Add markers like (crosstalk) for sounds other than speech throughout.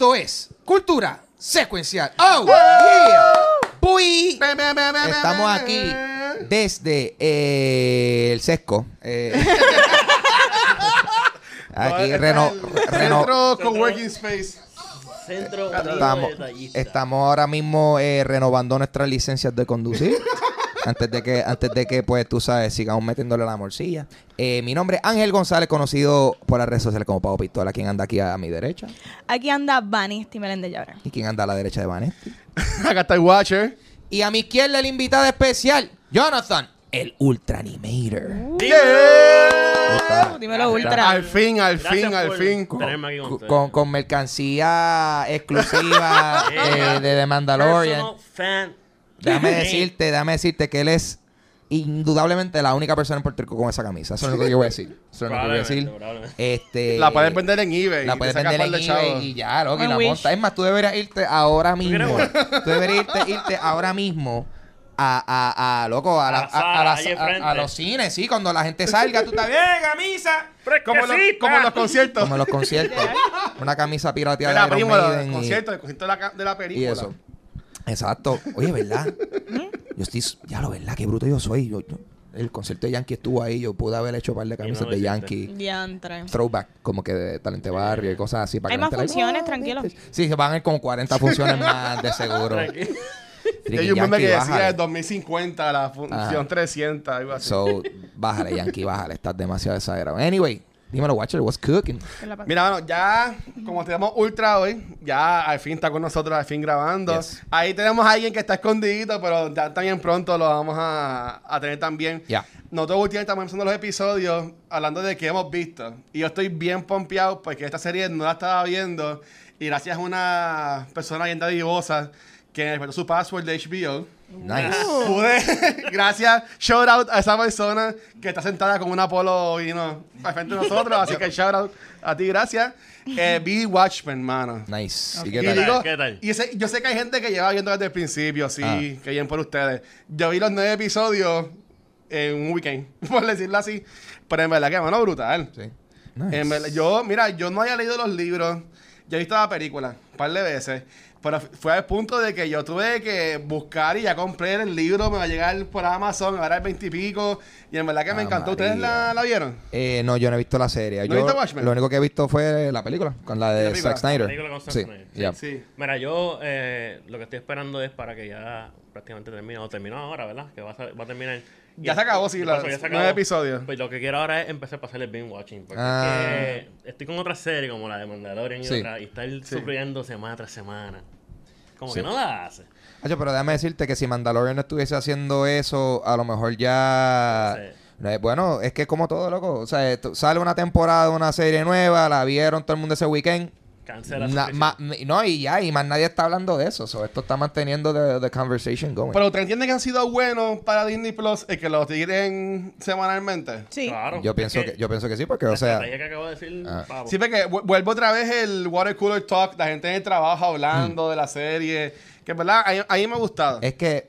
Esto es Cultura Secuencial. ¡Oh! Yeah. Estamos aquí desde eh, el sesco. eh. (laughs) aquí reno, reno- Centro Coworking Space. Centro estamos, estamos ahora mismo eh, renovando nuestras licencias de conducir. (laughs) Antes de que, antes de que, pues, tú sabes, sigamos metiéndole la morcilla. Eh, mi nombre es Ángel González, conocido por las redes sociales como Pavo Pistola. ¿Quién anda aquí a mi derecha? Aquí anda Bunny Meléndez Llabra. ¿Y quién anda a la derecha de Vanetti? (laughs) Acá está el Watcher. Y a mi izquierda el invitado especial, Jonathan, el Ultra Animator. Yeah. Dímelo, Ultra. Al fin, al Gracias fin, al fin. aquí con, con mercancía exclusiva (laughs) eh, de The Mandalorian. Personal fan. Déjame (laughs) decirte, déjame decirte que él es indudablemente la única persona en Puerto Rico con esa camisa. Eso es lo que yo voy a decir. Eso es lo que yo voy a decir. Este, La puedes vender en eBay. La y puedes vender en eBay y ya, loco, y I la monta. Es más, tú deberías irte ahora mismo. tú deberías irte, irte ahora mismo a, a, a, loco, a, la- A la a- sala, a las- a- los cines, sí, cuando la gente salga, tú estás bien, camisa. Como, los, como en los conciertos. Como en los conciertos. (laughs) Una camisa pirateada de Iron primo, los Maiden y- conciertos, el concierto de la, de la y película. eso. Exacto. Oye, ¿verdad? yo estoy, ya lo verdad, qué bruto yo soy. Yo- yo- el concierto de Yankee estuvo ahí, yo pude haber hecho un par de camisas lo de hiciste. Yankee. Diantre. Throwback, como que de talente barrio y cosas así. Para Hay que más funciones, tranquilo. Sí, se van a ir como 40 (laughs) funciones más, de seguro. Tranquilo. Y hay un meme que decía bájale. de 2050, la función Ajá. 300, algo así. So, bájale, Yankee, bájale. Estás demasiado exagerado. Anyway, dímelo, Watcher, what's cooking? Mira, bueno, ya como tenemos Ultra hoy, ya al fin está con nosotros, al fin grabando. Yes. Ahí tenemos a alguien que está escondidito, pero ya también pronto lo vamos a, a tener también. Ya. Nosotros últimamente estamos empezando los episodios hablando de qué hemos visto. Y yo estoy bien pompeado porque esta serie no la estaba viendo. Y gracias a una persona bien dadivosa que me respetó su password de HBO. Nice. Pude, (laughs) gracias, shout out a esa persona que está sentada con un Apolo y no, al frente de nosotros, así que shout out a ti, gracias. Eh, vi Watchmen, mano. Nice. ¿Y Y qué ¿Qué tal? digo- ¿Qué tal? y ese- yo sé que hay gente que lleva viendo desde el principio, sí, Ah. que bien por ustedes. Yo vi los nueve episodios en un weekend, (laughs) por decirlo así, pero en verdad que, mano, brutal. Sí. Nice. En verdad, yo, mira, yo no había leído los libros, yo he visto la película un par de veces, pero fue al punto de que yo tuve que buscar y ya compré el libro, me va a llegar por Amazon, ahora es 20 y pico, y en verdad que me Ah, encantó. ¿Ustedes la, la vieron? Eh, no, yo no he visto la serie. ¿No yo, Watchmen? Lo único que he visto fue la película, con la de La. Zack Snyder. La película con Zack sí, Snyder. yeah. Sí. Mira, yo eh, lo que estoy esperando es para que ya prácticamente termine, o terminó ahora, ¿verdad? Que va a, va a terminar. Ya se acabó, sí, ¿Qué los nueve episodios. Pues lo que quiero ahora es empezar a pasar el binge watching. Porque Ah. estoy con otra serie como la de Mandalorian y Sí. otra, y estar sufriendo semana tras semana. Como Sí. que no la hace. Pero déjame decirte que si Mandalorian no estuviese haciendo eso, a lo mejor ya... Sí. Bueno, es que como todo, loco. O sea, sale una temporada una serie nueva, la vieron todo el mundo ese weekend. Cancela Na- su ma- no, y ya, y más nadie está hablando de eso. So, esto está manteniendo the, the conversation going. Pero ¿ustedes entienden que han sido buenos para Disney Plus el que los tiren semanalmente? Sí. Claro. yo pienso que, yo pienso que sí, porque, la o sea... que acabo de decir, Ah. Sí, porque vu- vuelvo otra vez el water cooler talk, la gente en el trabajo hablando Mm. de la serie, que verdad, a, a mí me ha gustado. Es que,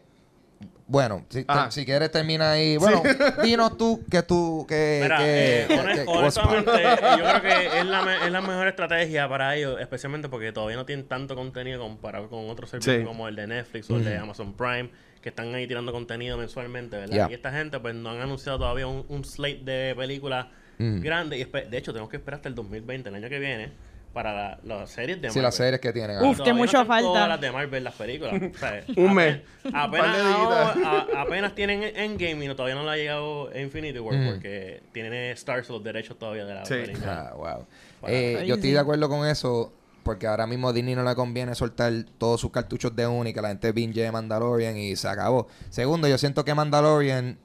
bueno, si, te- si quieres termina ahí. Bueno, (laughs) dinos tú que tú, que... Mira, que, eh, honest- que- honestamente, yo creo que es la, me- es la mejor estrategia para ellos, especialmente porque todavía no tienen tanto contenido comparado con otros servicios Sí. como el de Netflix o el de Amazon Prime, que están ahí tirando contenido mensualmente, ¿verdad? Yeah. Y esta gente pues no han anunciado todavía un, un slate de películas Mm. grande. Y de hecho, tenemos que esperar hasta el 2020, el año que viene, para la- las series de Sí, Marvel. las series que tienen. Uf, que mucho no falta. Todas las de Marvel, las películas. O sea, (laughs) Un mes. Apenas, días. a- (laughs) apenas tienen Endgame y no, todavía no le ha llegado Infinity War Mm. porque tienen Stars los derechos todavía de la Sí. película. Ah, wow. Eh, yo estoy de acuerdo con eso porque ahora mismo a Disney no le conviene soltar todos sus cartuchos de una y que la gente binge de Mandalorian y se acabó. Segundo, yo siento que Mandalorian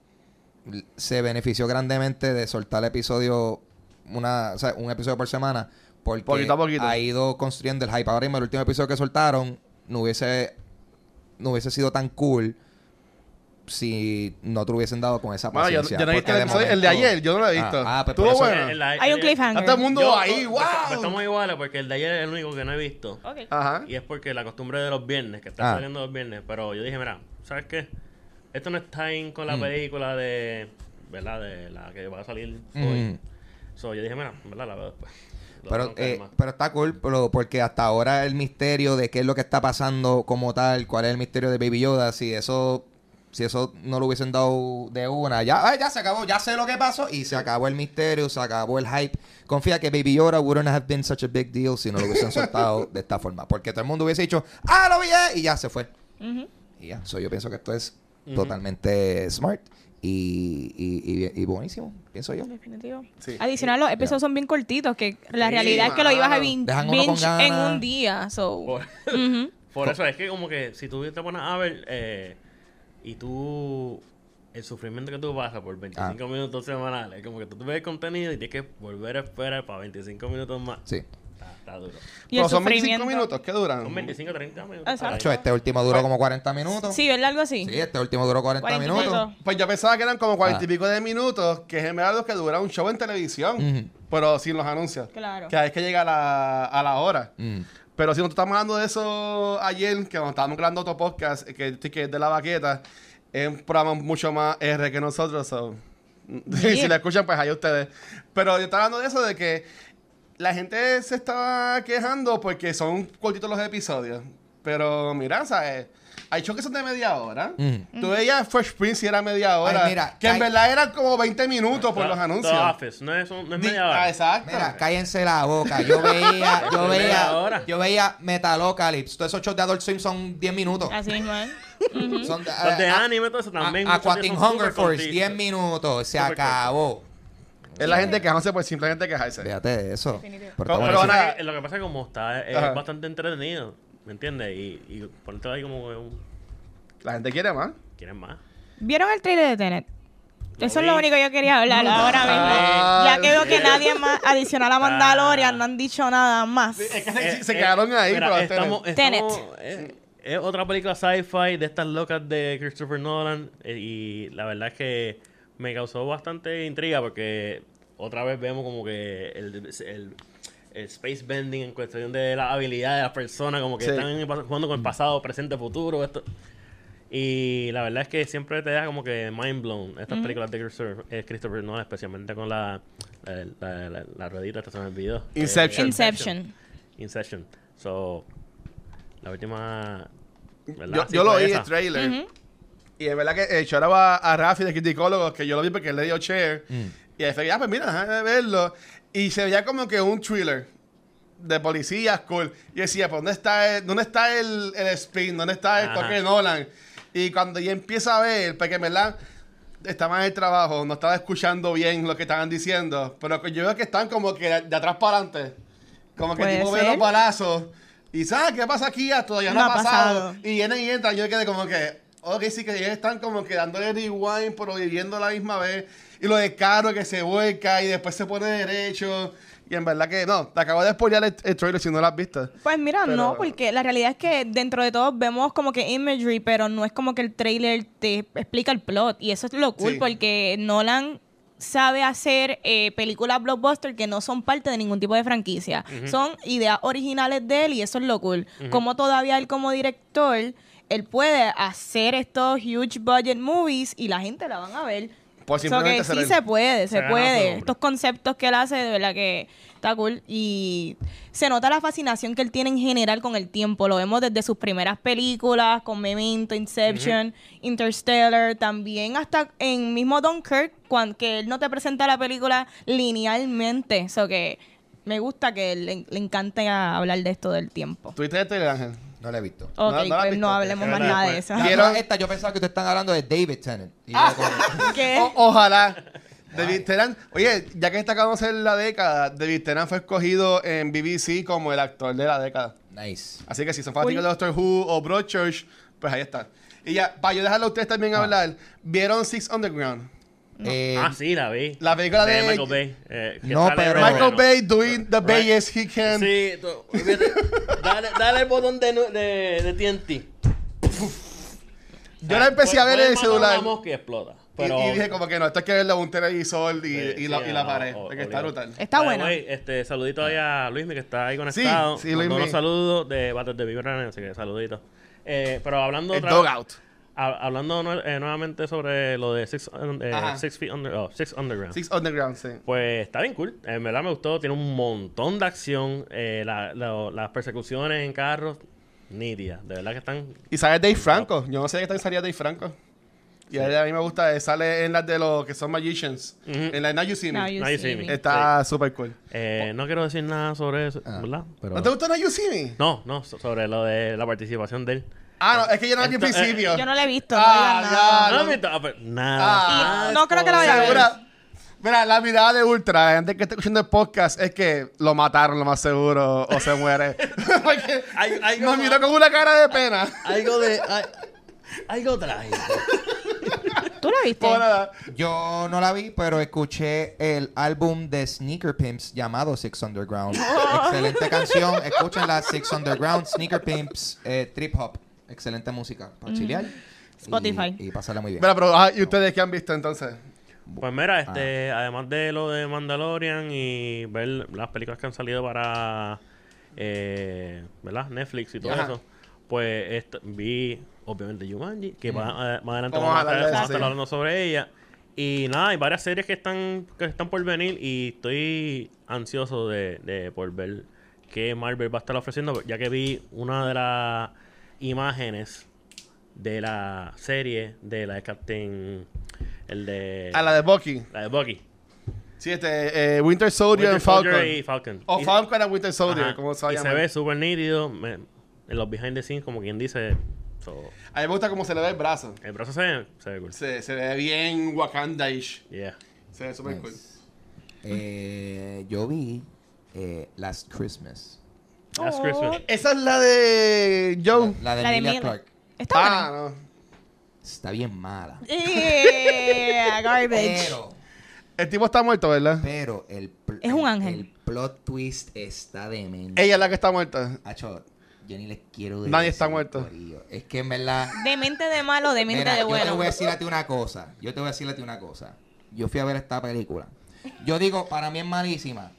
se benefició grandemente de soltar episodio una, o sea, un episodio por semana porque Poquito a poquito. ha ido construyendo el hype. Ahora mismo el último episodio que soltaron no hubiese no hubiese sido tan cool si no te hubiesen dado con esa Bueno, yo, paciencia. yo no he porque visto el, de ayer, yo no lo he visto. Ah, ah, pues Estuvo bueno. El- Hay un cliffhanger. Está todo el mundo Yo- ahí, pues, wow. pues estamos iguales porque el de ayer es el único que no he visto. Ajá. Y es porque la costumbre de los viernes, que está Ah. saliendo los viernes. Pero yo dije, mira, ¿sabes qué? Esto no está in con la Mm. película de. ¿Verdad? De la que va a salir hoy. Mm. So, yo dije, mira, ¿verdad? La veo después. Pero, eh, pero está cool pero- porque hasta ahora el misterio de qué es lo que está pasando como tal, cuál es el misterio de Baby Yoda, si eso si eso no lo hubiesen dado de una, ya, ay, ya se acabó, ya sé lo que pasó y se acabó el misterio, se acabó el hype. Confía que Baby Yoda wouldn't have been such a big deal si no lo hubiesen soltado de esta forma, porque todo el mundo hubiese dicho, ah, lo vi eh", y ya se fue. Y ya, so, yo pienso que esto es totalmente smart y, y, y- y buenísimo, pienso yo. Definitivo. Sí. Adicional, los episodios son bien cortitos, que la Sí, realidad es que lo ibas a binge en un día. So. Por (laughs) eso es que como que si tú te pones a ver eh, y tú el sufrimiento que tú pasas por 25 Ah. minutos semanales, como que tú ves el contenido y tienes que volver a esperar para 25 minutos más. Sí. Está, está duro. Y el Pero son 25 sufrimiento. minutos, ¿qué duran? Son 25 30 minutos. Exacto. ahí. Nacho, este último duró como 40 minutos. Sí, ¿verdad? Algo así. Sí, este último duró 40, 40 minutos. minutos. Pues yo pensaba que eran como cuarenta y Ah. pico de minutos, que es en verdad lo que dura un show en televisión, Ujú. pero sin los anuncios. Claro. Que es que llega a la, a la hora. Mm. Pero si nosotros estamos hablando de eso ayer, que cuando estábamos grabando otro podcast, que, que es de la baqueta, es un programa mucho más R que nosotros. so, (laughs) si la escuchan, pues ahí ustedes. Pero yo estaba hablando de eso, de que la gente se estaba quejando porque son cortitos los episodios. Pero mira, ¿sabes? Hay shows que son de media hora. Mm. Tú veías Fresh Prince y era media hora. Ay, mira, que en verdad eran como 20 minutos por The- los The anuncios. Office, no es, no es media ah, hora. exacto. Mira, cállense la boca. Yo veía, (laughs) yo veía, yo veía Metalocalypse. Todos esos shows de Adult Swim son 10 minutos. Así mismo, ¿eh? (laughs) Son de, Los de a- anime, todo eso también. Aquatic Hunger Force, cortitos. 10 minutos. Se acabó. Es la gente quejándose por simplemente quejarse. Fíjate de eso. Definitivo. Pero Lo que- pasa es que como está, es Ajá. bastante entretenido, ¿me entiendes? Y, y ponerte ahí como que un... La gente quiere más. ¿Quieren más? ¿Vieron el trailer de Tenet? Lo Eso es vi. lo único que yo quería hablar ahora Ah, mismo. Ya que veo que nadie más adicional a Mandalorian no han dicho nada más. Es que se, Eh, se eh, quedaron ahí, mira, pero estamos, Tenet. estamos- eh, es otra película sci-fi de estas locas de Christopher Nolan eh, y la verdad es que me causó bastante intriga porque otra vez vemos como que el, el- el space bending en cuestión de la habilidad de las personas, como que Sí. están en el pas- jugando con el pasado, presente, futuro, esto. Y la verdad es que siempre te deja como que mind blown estas películas de Christopher, eh, Christopher Nolan, especialmente con la, la, la, la- la ruedita, esta se me olvidó. Inception. Inception. Inception. So, la última. ¿verdad? Yo, Sí, yo lo esa. el trailer. Y es verdad que eh, shout out a, a Rafi de Criticólogos, que yo lo vi porque él le dio share. Mm. Y ahí fue, ya, pues mira, déjame verlo. Y se veía como que un thriller de policías, cool. Y decía, pues, ¿dónde está el, dónde está el, el spin? ¿Dónde está el Ajá. toque de Nolan? Y cuando ya empieza a ver, porque en verdad estaba en el trabajo, no estaba escuchando bien lo que estaban diciendo, pero yo veo que están como que de, de atrás para adelante. Como que tipo ve los balazos. Y ¿sabes qué pasa aquí? Ya todavía no, No ha ha pasado. pasado. Y vienen y entran. Yo quedé como que, ok, sí que ellos están como que dándole rewind, pero viviendo a la misma vez. Y lo de caro que se vuelca y después se pone derecho. Y en verdad que no, te acabo de spoilear el, el trailer si no lo has visto. Pues mira, Pero- no, porque la realidad es que dentro de todo vemos como que imagery, pero no es como que el trailer te explica el plot. Y eso es lo cool, Sí. porque Nolan sabe hacer eh, películas blockbuster que no son parte de ningún tipo de franquicia. Son ideas originales de él y eso es lo cool. Como todavía él como director, él puede hacer estos huge budget movies y la gente la van a ver. Por So que sí se puede, Se puede. Estos conceptos que él hace, de verdad que está cool. Y se nota la fascinación que él tiene en general con el tiempo. Lo vemos desde sus primeras películas, con Memento, Inception, Interstellar, también hasta en mismo Dunkirk, cuando que él no te presenta la película linealmente. Eso que me gusta que le, le encante hablar de esto del tiempo. ¿Tuviste trailer, Ángel? No lo he visto. Ok, no la has pues visto, no ok. hablemos más nada de eso. La- ¿Vieron? no, esta yo pensaba que ustedes están hablando de David Tennant. Y yo Ah. como- (laughs) ¿Qué? O- ojalá. David Tennant, oye, ya que está acabamos de hacer la década, David Tennant fue escogido en BBC como el actor de la década. nice. Así que si son fanáticos de Doctor Who o Broadchurch, pues ahí está. Y ya, para yo dejarlo a ustedes también Ah. hablar, ¿vieron Six Underground? Eh, Ah, sí, la vi. La película de- Michael Bay. eh, que No, sale pero- Michael Reynolds. Bay doing the Right. bayest he can. Sí, tú, dale, dale el botón de, de, de TNT. Yo la empecé a ver en el celular. Y explota. Y- Pero, y, dije como que no, esto hay que verlo en un televisor y, Sí, y sí, la, y la no, pared, o- está brutal. Está buena. way, este, saludito ahí a Luismi que está ahí conectado. sí, Mandó Luismi. unos saludos de Battles de Vibran, así que saluditos. Eh, pero hablando El otra dog out. ha- hablando eh, nuevamente sobre lo de Six, un- eh. Six Feet Under, oh, Six Underground. Six Underground, sí. Pues está bien cool. En verdad me gustó. Tiene un montón de acción. eh, la- la- las persecuciones en carros, nítidas. De verdad que están. Y sale Dave Franco. Yo no sé qué tal salía Dave Franco. Y a él- a mí me gusta, eh, sale en las de los que son magicians. En la de Now You See Me. Now you Now you see see me. me. Está súper cool. eh, no quiero decir nada sobre eso, Ah. ¿verdad? Pero, ¿No te gusta Now You See Me? no, no, so- sobre lo de la participación de él. Ah, no, es que yo no la vi al Entonces, principio. Yo no la he visto. Ah, no nada. ya. ¿No no. has visto? Ah, pero nada. Ah, Y no creo que la vaya a ver. Segura. Mira, la mirada de Ultra, la gente que está escuchando el podcast, es que lo mataron lo más seguro o se muere. (laughs) Porque Hay- hay nos como- miró con una cara de pena. Algo de. algo trágico. (laughs) ¿Tú la viste? Por nada. Yo no la vi, pero escuché el álbum de Sneaker Pimps llamado Six Underground. Excelente canción. Escúchenla, Six Underground, Sneaker Pimps, eh, Trip Hop. Excelente música para chilear. Spotify. Y, pasarla muy bien. Mira, pero, ah, ¿y ustedes qué han visto entonces? Pues mira, este, además de lo de Mandalorian y ver las películas que han salido para eh, ¿verdad? Netflix y todo Ajá. eso, pues vi obviamente Jumanji, que más, eh, más adelante Vamos vamos, a a, hablar de estar- vamos a eso, estar sí. hablando sobre ella. Y nada, hay varias series que están, que están por venir y estoy ansioso de, de por ver qué Marvel va a estar ofreciendo, ya que vi una de las imágenes de la serie de la de Captain, el de... A la de Bucky. La de Bucky. Sí, este, eh, Winter Soldier Winter y Falcon. Soldier y Falcon. O Y- Falcon a Winter Soldier, Ajá. como se va a Y se ve súper nítido. me- en los behind the scenes, como quien dice. so, A mí me gusta cómo se le ve el brazo. el brazo se ve, se ve cool. Se, se ve bien Wakanda-ish. Yeah. Se ve súper cool. Eh, yo vi eh, Last Christmas. Last Oh. Christmas. Esa es la de Joe. La, la de La de Emilia Mila. Clarke. Está Ah, buena. no. Está bien mala. Yeah, garbage. Pero, El tipo está muerto, ¿verdad? pero el, pl- Es un el- ángel. El plot twist está demente. Ella es la que está muerta. Acho, yo ni les quiero decir. Nadie está muerto. corillo. Es que en verdad. De mente de malo, de mente Mira, de yo te bueno. voy a decir a ti una cosa. Yo te voy a decir a ti una cosa. Yo fui a ver esta película. Yo digo, para mí es malísima.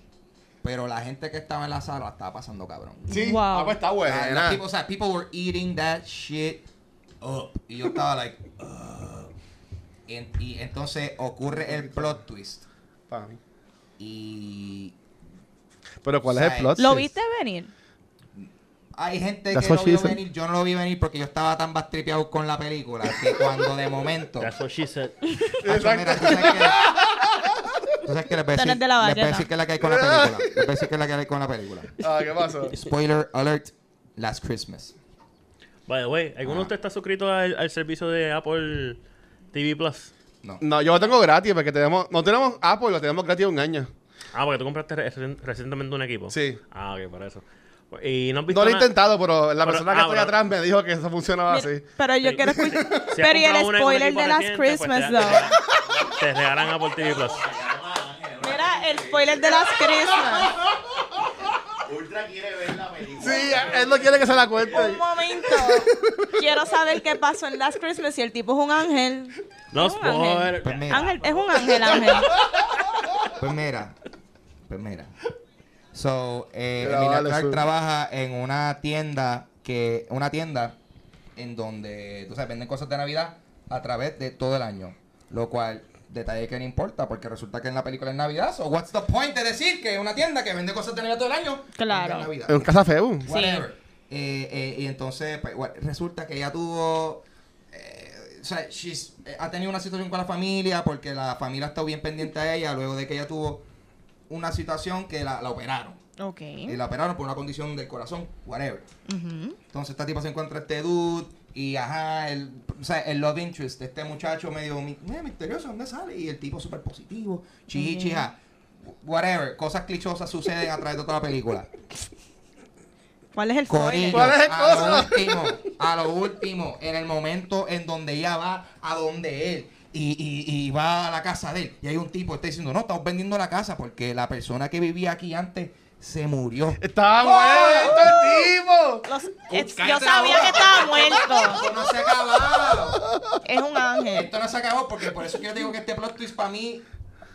Pero la gente que estaba en la sala estaba pasando cabrón. Sí. Wow. Ah, pues está buena. people, o sea, people were eating that shit up. Y yo estaba like. En- y entonces ocurre el plot twist. Y Pero ¿cuál es el plot? ¿Lo twist? viste venir? hay gente That's que what lo she vio said. venir. Yo no lo vi venir porque yo estaba tan bastripeado con la película que cuando de momento. That's what she said. Mira, tú sabes que. Les voy a decir, eres de la les voy a bayeta. decir que es la que hay con la película. Les voy a decir que es la que hay con la película. (laughs) Ah, ¿qué pasó? Spoiler alert: Last Christmas. By the way, ¿alguno de ustedes está suscrito al, al servicio de Apple TV Plus? No. No, yo lo tengo gratis porque tenemos, no tenemos Apple, lo tenemos gratis un año. Ah, porque tú compraste re- recientemente un equipo. Sí. Ah, ok, por eso. Y no No lo he intentado, pero la Pero- persona que ah, estoy atrás me dijo que eso funcionaba Mira, así. Pero yo quiero (laughs) escuchar. Si pero y el spoiler de Last reciente, pues Christmas, te, te regalan Apple TV Plus. El spoiler de Last Christmas. Ultra quiere ver la película. Sí, él no quiere que se la cuente. Un momento. Quiero saber qué pasó en Last Christmas si el tipo es un ángel. No Es un ángel. Pues mira, Ángel, es un ángel, ángel. pues mira. Pues mira. So, eh, Mira, Emilia vale, Clarke su- trabaja en una tienda que. Una tienda en donde, tú sabes, venden cosas de Navidad a través de todo el año. Lo cual, detalle que no importa, porque resulta que en la película es Navidad. So, what's the point de decir que es una tienda que vende cosas de Navidad todo el año? Claro. Es Navidad. Es un casafeu. whatever. Eh, eh, y entonces, pues, bueno, resulta que ella tuvo. eh, o sea, she's- eh, ha tenido una situación con la familia porque la familia ha estado bien pendiente a ella luego de que ella tuvo una situación que la, la operaron. Ok. Y la operaron por una condición del corazón, whatever. Entonces, esta tipa se encuentra este dude y, ajá, el, o sea, el love interest de este muchacho medio eh, misterioso, ¿dónde sale? Y el tipo súper positivo, chichi, ajá, whatever. Cosas clichosas suceden a través de toda la película. ¿Cuál es el Corillo? ¿Cuál es el a cosa? lo último, a lo último, en el momento en donde ella va a donde él y, y, y va a la casa de él y hay un tipo que está diciendo, no, estamos vendiendo la casa porque la persona que vivía aquí antes se murió. Estaba muerto el tipo. Los- es- yo sabía que estaba muerto. Esto no se ha acabado. Es un ángel. Esto no se acabó porque por eso que yo digo que este plot twist para mí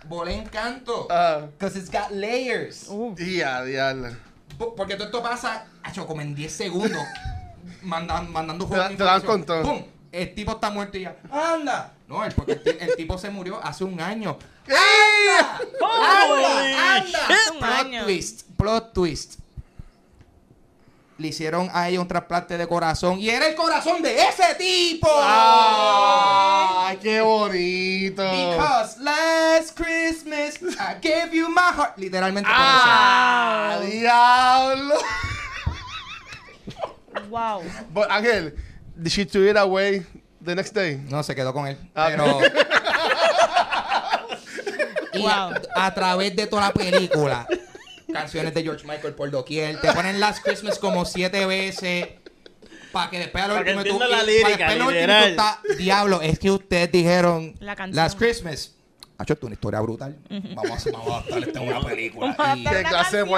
volé en canto. Ah. Because it's got layers. Uh, Y a diablo. Po- Porque todo esto pasa, acho, como en 10 segundos. (laughs) mandan- mandando Te te dan con todo. ¡Pum! el tipo está muerto y ya, ¡anda! No, el, porque el, ti- el tipo se murió hace un año. ¡Anda! ¡Anda! ¡Anda! Hace un Plot twist, plot twist. Le hicieron a ella un trasplante de corazón y era el corazón de ese tipo. ¡Ay, qué bonito! Because last Christmas I gave you my heart. Literalmente por ¡Ah, diablo! Wow. But, Ángel, did she throw it away the next day? eso. No, se quedó con él. Ah. Pero. (laughs) y Wow. a, a través de toda la película, canciones de George Michael por doquier, te ponen Last Christmas como siete veces. Para que después a lo último tú- la lírica, después lo estás, Diablo, es que ustedes dijeron La canción. Last Christmas. Ha hecho una historia brutal. Vamos a hacer, vamos a adaptar esto a una película. Y- ¿Qué clase o,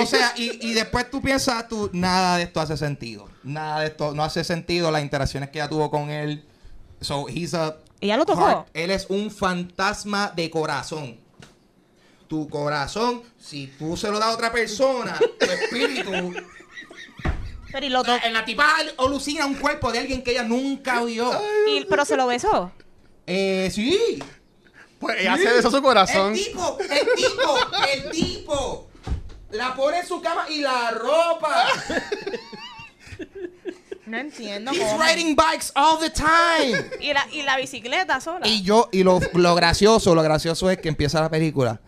o sea, y, y después tú piensas, tú, nada de esto hace sentido. Nada de esto, no hace sentido las interacciones que ella tuvo con él. So, he's a ¿Ella lo tocó? heart- Él es un fantasma de corazón. Tu corazón, si tú se lo das a otra persona, tu espíritu. Pero y lo tocó. En la tipa alucina un cuerpo de alguien que ella nunca vio. Y- pero se lo besó. Eh, sí. Pues ella se besó su corazón. El tipo, el tipo, el tipo. La pone en su cama y la ropa. No entiendo He's cómo. riding bikes all the time. Y la, y la bicicleta sola. Y yo, y lo, lo gracioso, lo gracioso es que empieza la película.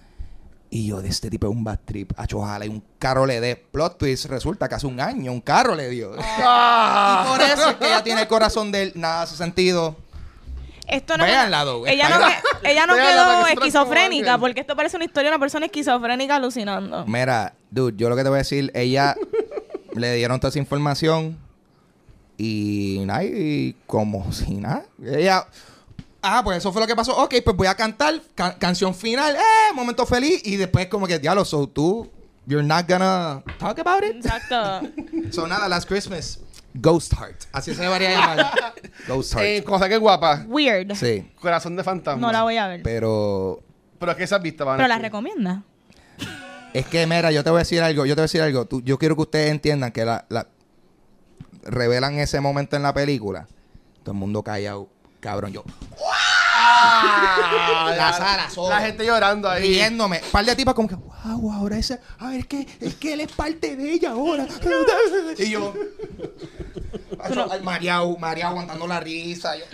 Y yo, de este tipo es un bad trip. A ojalá y un carro le dé. Plot twist, resulta que hace un año un carro le dio. Ah. Y por eso es que ella tiene el corazón de él. Nada hace sentido. Esto no Véanla, Doug, ella no, que- ella no (laughs) quedó esquizofrénica, porque esto parece una historia de una persona esquizofrénica alucinando. Mira, dude, yo lo que te voy a decir, ella (laughs) le dieron toda esa información y nada, y como si nada. Ella, ah, pues eso fue lo que pasó. Ok, pues voy a cantar, ca- canción final, eh, momento feliz, y después como que, diablo, so tú, you're not gonna talk about it. Exacto. (laughs) So nada, Last Christmas, Ghost Heart. Así se debería llamar. (laughs) Ghost Eh, Heart. cosa que es guapa. Weird. Sí, Corazón de fantasma. No la voy a ver. pero Pero es que esas vistas van Pero la recomienda. Es que, mira, yo te voy a decir algo, yo te voy a decir algo. Tú- yo quiero que ustedes entiendan que la, la- revelan ese momento en la película. Todo el mundo callado, cabrón. Yo Ah, La solo. La gente llorando ahí. riéndome. Un par de tipas como que, wow, ahora ese, a ver, es que, es que él es parte de ella ahora. y yo, María, María aguantando la risa. Yo,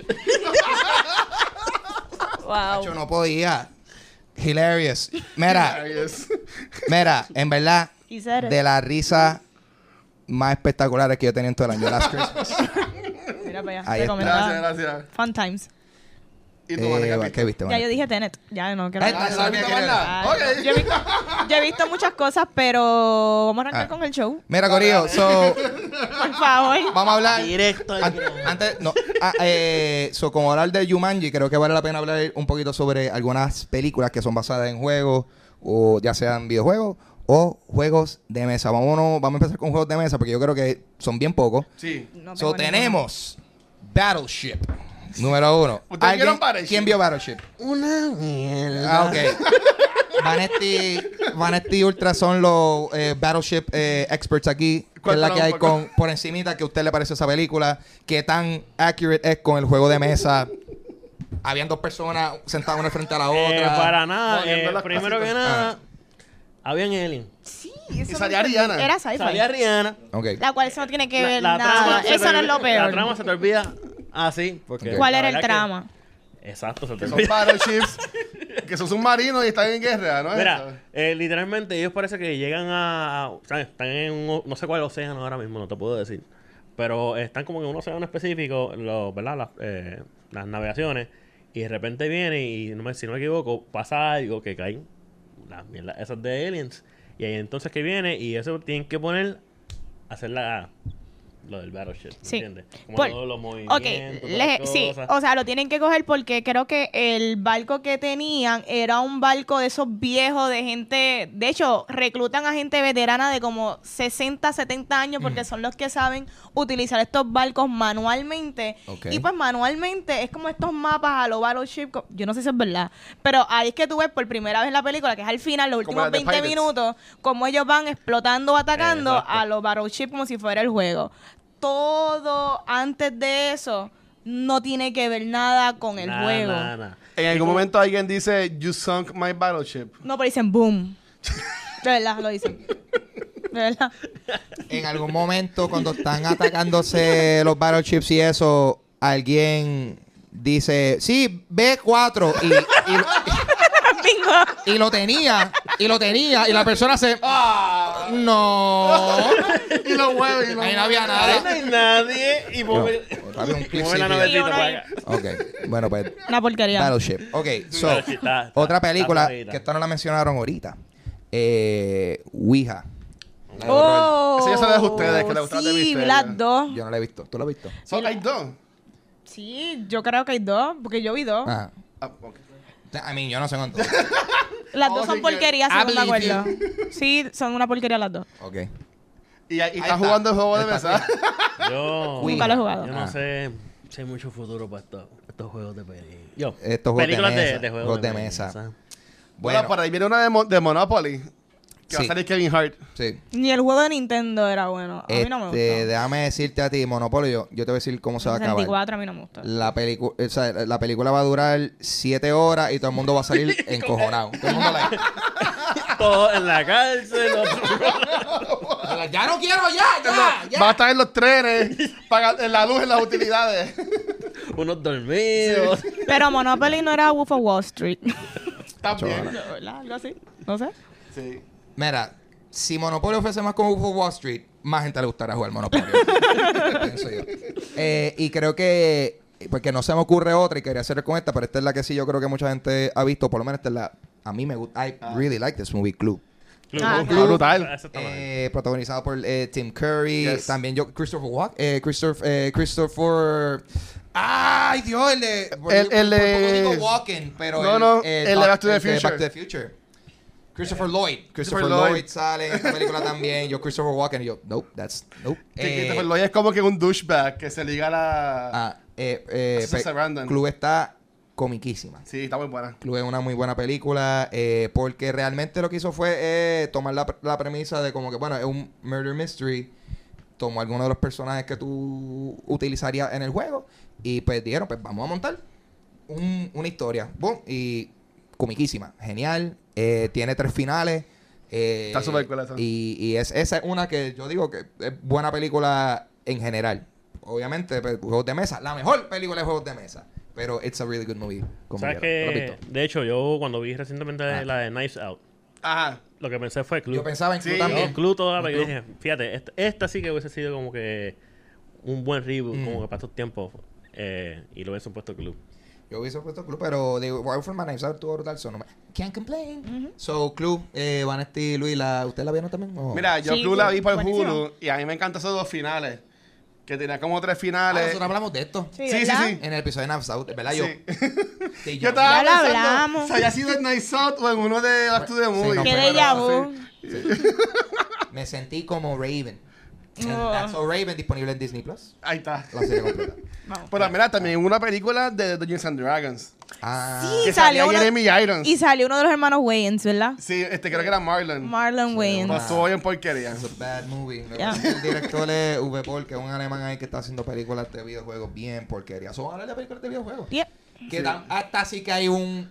Wow. Acho, no podía. Hilarious. Mira, es. mira, en verdad, de la risa más espectaculares que yo tenía en todo el año. Last Christmas. Mira para allá. Ahí está. Recomendada. Gracias, gracias. Fun times. ¿Y tú, Eh, Mónica, ¿Qué viste? Ya Mónica? yo dije Tenet. Ya no quiero Ay, hablar. yo, he visto, yo he visto muchas cosas, pero vamos a arrancar Ah. con el show. Mira, Corillo, so, (laughs) Por favor. vamos a hablar. Directo al An- grano. Antes, no, ah, eh, so, como hablar de Jumanji, creo que vale la pena hablar un poquito sobre algunas películas que son basadas en juegos, o ya sean videojuegos o juegos de mesa. Vámonos, vamos a empezar con juegos de mesa, porque yo creo que son bien pocos. Sí. No So, tenemos Battleship, número uno. ¿Ustedes ¿Alguien- vieron Battleship? ¿Quién vio Battleship? Una mierda. Ah, ok. Vanetti, Ultra son los eh, Battleship eh, experts aquí. Que es la que hay con, por encimita que a usted le parece esa película. Que tan accurate es con el juego de mesa. Habían dos personas sentadas una frente a la Eh, otra. para nada. Eh, primero que nada, habían alien. Eso Y salía no- Rihanna. Era sci-fi. Salía Rihanna. Ok. La cual eso no tiene que La, ver la nada. trama Eso no es lo olvida- peor. La trama se te olvida así. Porque Ok. ¿Cuál era el verdad que- trama? Exacto, se te Que son olvida. battleships. que son submarinos y están en guerra, ¿no? Mira, eh, literalmente ellos parece que llegan a... o sea, están en un... No sé cuál océano ahora mismo, no te puedo decir. Pero están como en un océano específico, los, ¿verdad? Las, eh, las navegaciones. Y de repente viene y, no me, si no me equivoco, pasa algo que caen las mierdas esas de aliens. Y ahí entonces que viene y eso tienen que poner... Hacer la... Lo del battleship, ¿me Sí. entiendes? Como Por- todos los movimientos, le- sí, o sea, lo tienen que coger porque creo que el barco que tenían era un barco de esos viejos de gente, de hecho, reclutan a gente veterana de como 60, 70 años porque son los que saben utilizar estos barcos manualmente. Ok. Y pues manualmente es como estos mapas a lo Battleship, yo no sé si es verdad, pero ahí es que tú ves por primera vez la película, que es al final, los últimos las de 20 Pirates. minutos, como ellos van explotando, atacando Exacto. a los Battleship como si fuera el juego. Todo antes de eso no tiene que ver nada con el Nah, juego. nah, nah. En algún momento alguien dice, You sunk my battleship. No, pero dicen boom. (laughs) De verdad, lo dicen. De verdad. En algún momento, cuando están atacándose los battleships y eso, alguien dice, sí, B4 y, (laughs) y lo tenía, y lo tenía, y la persona se... ¡Ah! No. (laughs) y lo mueve y lo Ahí no había Ahí nada. no hay nadie y mueve, Papi, un mueve la para acá. Ok, bueno, pues... Una porquería. Battleship. Ok, so, Battleship, está- está- otra está película que esta no la mencionaron ahorita. Eh, Ouija. La de horror. Oh, Esa ya se ustedes, que gusta de Sí, misterio. las dos. Yo no la he visto. ¿Tú la has visto? Son, hay dos. Sí, yo creo que hay dos, porque yo vi dos. Ah. Ah, ok. I mean, yo no sé cuánto. Las Oh, dos son sí que- porquerías, según me acuerdo. Sí, son una porquería las dos. ok. Y, y Ahí está está. jugando el juego de mesa. (laughs) Yo, Nunca lo he jugado. Yo no Ah. sé si hay mucho futuro para estos, estos juegos de películas. Yo, Estos juegos de películas mesa, de, juegos juegos de, de mesa. mesa. Bueno, Bueno, por ahí viene una de, Mo- de Monopoly. Que va Sí. a salir Kevin Hart. sí. Ni el juego de Nintendo era bueno. A mí no me Este, gustó. déjame decirte a ti, Monopolio, yo te voy a decir cómo se va a acabar. 64 a mí no me gustó. La, pelicu- o sea, la película va a durar 7 horas y todo el mundo va a salir (laughs) encojonado. Todo el mundo like, (laughs) Todo en la cárcel. otro- ya no quiero, ya, ya, Va a estar en los trenes, en la luz, en las utilidades. unos dormidos. Pero Monopoly no era Wolf of Wall Street. También. ¿Verdad? Algo así. No sé. Sí. Mira, si Monopolio fuese más como Wolf of Wall Street, más gente le gustaría jugar Monopolio. (laughs) Pienso yo. Eh, y creo que, porque no se me ocurre otra y quería hacer con esta, pero esta es la que sí yo creo que mucha gente ha visto, por lo menos esta es la, a mí me gusta, I really like this movie, Clue. Ah, Está brutal. Mal. Eh, protagonizado por eh, Tim Curry, Yes. también yo, Christopher Walken, eh, Christopher, eh, Christopher, ay Dios, el de, El- el poco digo Walken, pero No, el, no, el de Back to the el Future. Back to the Future. Christopher Lloyd, Christopher, Lloyd. Lloyd. sale en esta película también, yo Christopher Walken, y yo, nope, that's, nope. Eh, Christopher Lloyd es como que un douchebag que se liga a la. ah, eh, eh. Clue está comiquísima. Sí, está muy buena. Clue es una muy buena película eh, porque realmente lo que hizo fue eh, tomar la, la premisa de como que, bueno, es un murder mystery. Tomó algunos de los personajes que tú utilizarías en el juego y pues dijeron, pues vamos a montar un- una historia. Boom, y comiquísima, genial. eh, tiene tres finales. eh, Está súper cool eso. Y, y es, esa es una que yo digo que es buena película en general. Obviamente, pues, juegos de mesa. La mejor película de juegos de mesa. Pero it's a really good movie. como ¿Sabes quiera. ¿Lo has que? De hecho, yo cuando vi recientemente Ah. la de Knives Out, Ajá. lo que pensé fue Clue. Yo pensaba en Clue Sí. también. No, Clue toda la película. Dije, fíjate, esta, esta sí que hubiese sido como que un buen reboot, Mm. como que para estos tiempos. eh, y lo hubiesen puesto Clue. Yo hubiese puesto Clue, pero de Wild for My Knives Out tuvo brutal. So no me... Can't complain. So, Clue, eh, Vanesti y Luis, la, ¿ustedes la vieron también? Mira, yo Sí, Clue la vi por. Hulu y a mí me encantan esos dos finales. Que tenía como tres Ah, finales. nosotros hablamos de esto. Sí, Sí, sí, sí. En el episodio de Knives Out, ¿verdad? Yo. Sí. Sí, (laughs) Yo estaba Ya lo hablamos. si había sido en Night Out o en uno de Back to the Movie. no Qué vu. (laughs) Me sentí como Raven. And. That's So Raven, disponible en Disney Plus. Ahí está. La serie completa. Vamos. Pero mira, también una película de Dungeons and Dragons. Ah, Sí, Que salió uno, Jeremy Irons. y salió uno de los hermanos Wayans, ¿verdad? Sí, este creo que era Marlon. Marlon Sí, Wayans. No estuvo bien porquería. It's a bad movie. Yeah. El director es V. Paul, que es un alemán ahí que está haciendo películas de videojuegos bien porquería. Son hablar de películas de videojuegos. Yep. Que tan- hasta sí que hay un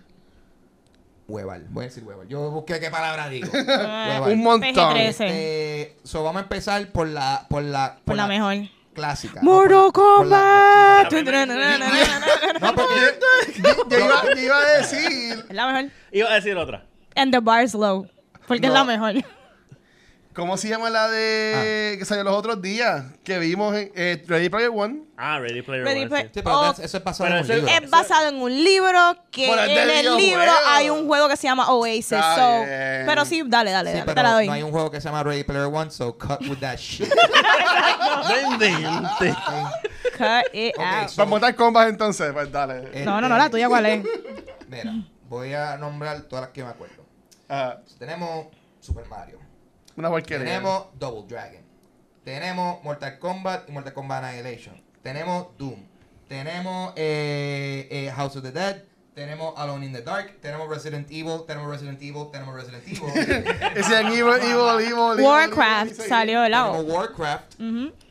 hueval. Voy a decir hueval. Yo busqué qué palabra digo. (laughs) Hueval. Un montón. PG-13. Este, so vamos a empezar por la por la Por la mejor. clásica. Mortal No, por la- Kombat. por la- No, porque Yo iba, yo iba a decir, Es la mejor. Iba a decir otra. And the bar is low. Porque es No. la mejor. ¿Cómo se llama la de que salió los otros días? Que vimos en eh, Ready Player One. Ah, Ready Player Ready One. Play- sí. Sí, pero Oh, eso es basado pero en un libro. Es basado en un libro que el en el libro videojuego. hay un juego que se llama Oasis. So- pero sí, dale, dale, Sí, dale, pero te la doy. no hay un juego que se llama Ready Player One, so cut with that shit. (laughs) Vendente. Cut it Ok, out. so- Para montar combas entonces, pues dale. Eh, No, no, no, la tuya, ¿cuál es? Mira, voy a nombrar todas las que me acuerdo. Ajá. Tenemos Super Mario. Tenemos Double Dragon. Tenemos Mortal Kombat y Mortal Kombat Annihilation. Tenemos Doom. Tenemos eh, eh, House of the Dead. Tenemos Alone in the Dark. Tenemos Resident Evil. Tenemos Resident Evil. Tenemos Resident Evil. (laughs) Ese en Evil, Evil, Evil, Evil, Warcraft Evil, salió, ¿verdad? tenemos Warcraft.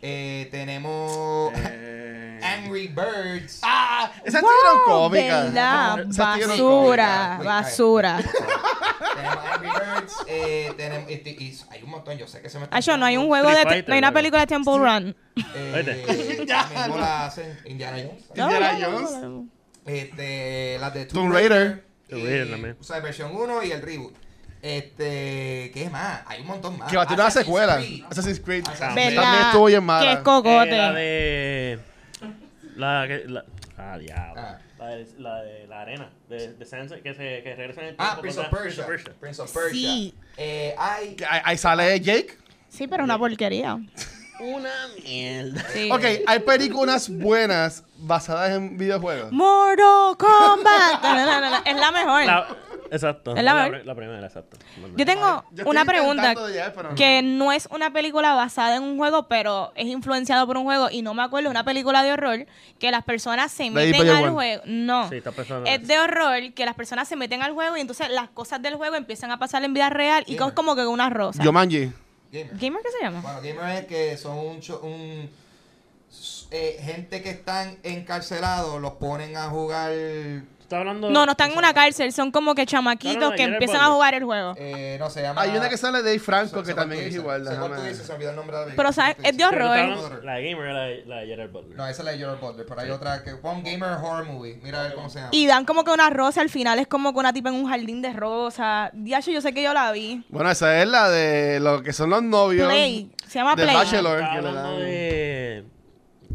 Eh, tenemos Eh, (laughs) Angry Birds. Ah, esa Wow, estuvieron cómica. ¿verdad? Esa estuvieron Basura, cómica. basura. (laughs) tenemos Angry Birds. Eh, tenemos, y hay un montón, yo sé que se me Ah, yo, no hay un juego Street de... Fighter, No hay una película de Temple Run. Eh, ya la hacen Indiana Jones. Indiana No, no, Jones. Este, las de Tomb Raider. Tomb Raider también. O sea, versión 1 y el reboot. Este, ¿qué más? Hay un montón más. Que va a tener una secuela. Creed. Assassin's Creed. También estuvo bien Que mala. es cocote. Eh, la de. La que. La, ah, diablo. Ah. La, de, la de la arena. De, de Sansa, que, se, que regresa en el Ah, tiempo. Prince of. Persia. Prince of Persia. Sí. Eh, hay. Que Ahí, ahí sale Jake. Sí, pero una porquería. Una mierda. Sí. Ok, hay películas buenas basadas en videojuegos. Mortal Kombat. No, no, no, no, Es la mejor. La- exacto. Es la la, mejor. pri- la primera, exacto. Yo tengo Yo una pregunta ya, que no es una película basada en un juego, pero es influenciado por un juego y no me acuerdo, una película de horror que las personas se meten al One. juego. No. Sí, está pensando. Es de horror que las personas se meten al juego y entonces las cosas del juego empiezan a pasar en vida real y es como que una rosa. Jumanji. Gamer. ¿Gamer qué se llama? Bueno, gamer es que son un, un eh, gente que están encarcelados, los ponen a jugar. No, no están en una cárcel, son como que chamaquitos No, no, no, que empiezan a jugar el juego. Eh, no se llama. Hay una que sale de Dave Franco que también es igual. Pero, ¿sabes? ¿Cuál tú Es de horror. La Gamer la, la de Gerard Butler. No, esa es la de Gerard Butler, pero hay otra que. Pon Gamer Horror Movie. Mira a ver cómo se llama. Y dan como que una rosa, al final es como que una tipa en un jardín de rosa. Diacho, yo sé que yo la vi. Bueno, esa es la de lo que son los novios. Play. Se llama Play. Bachelor.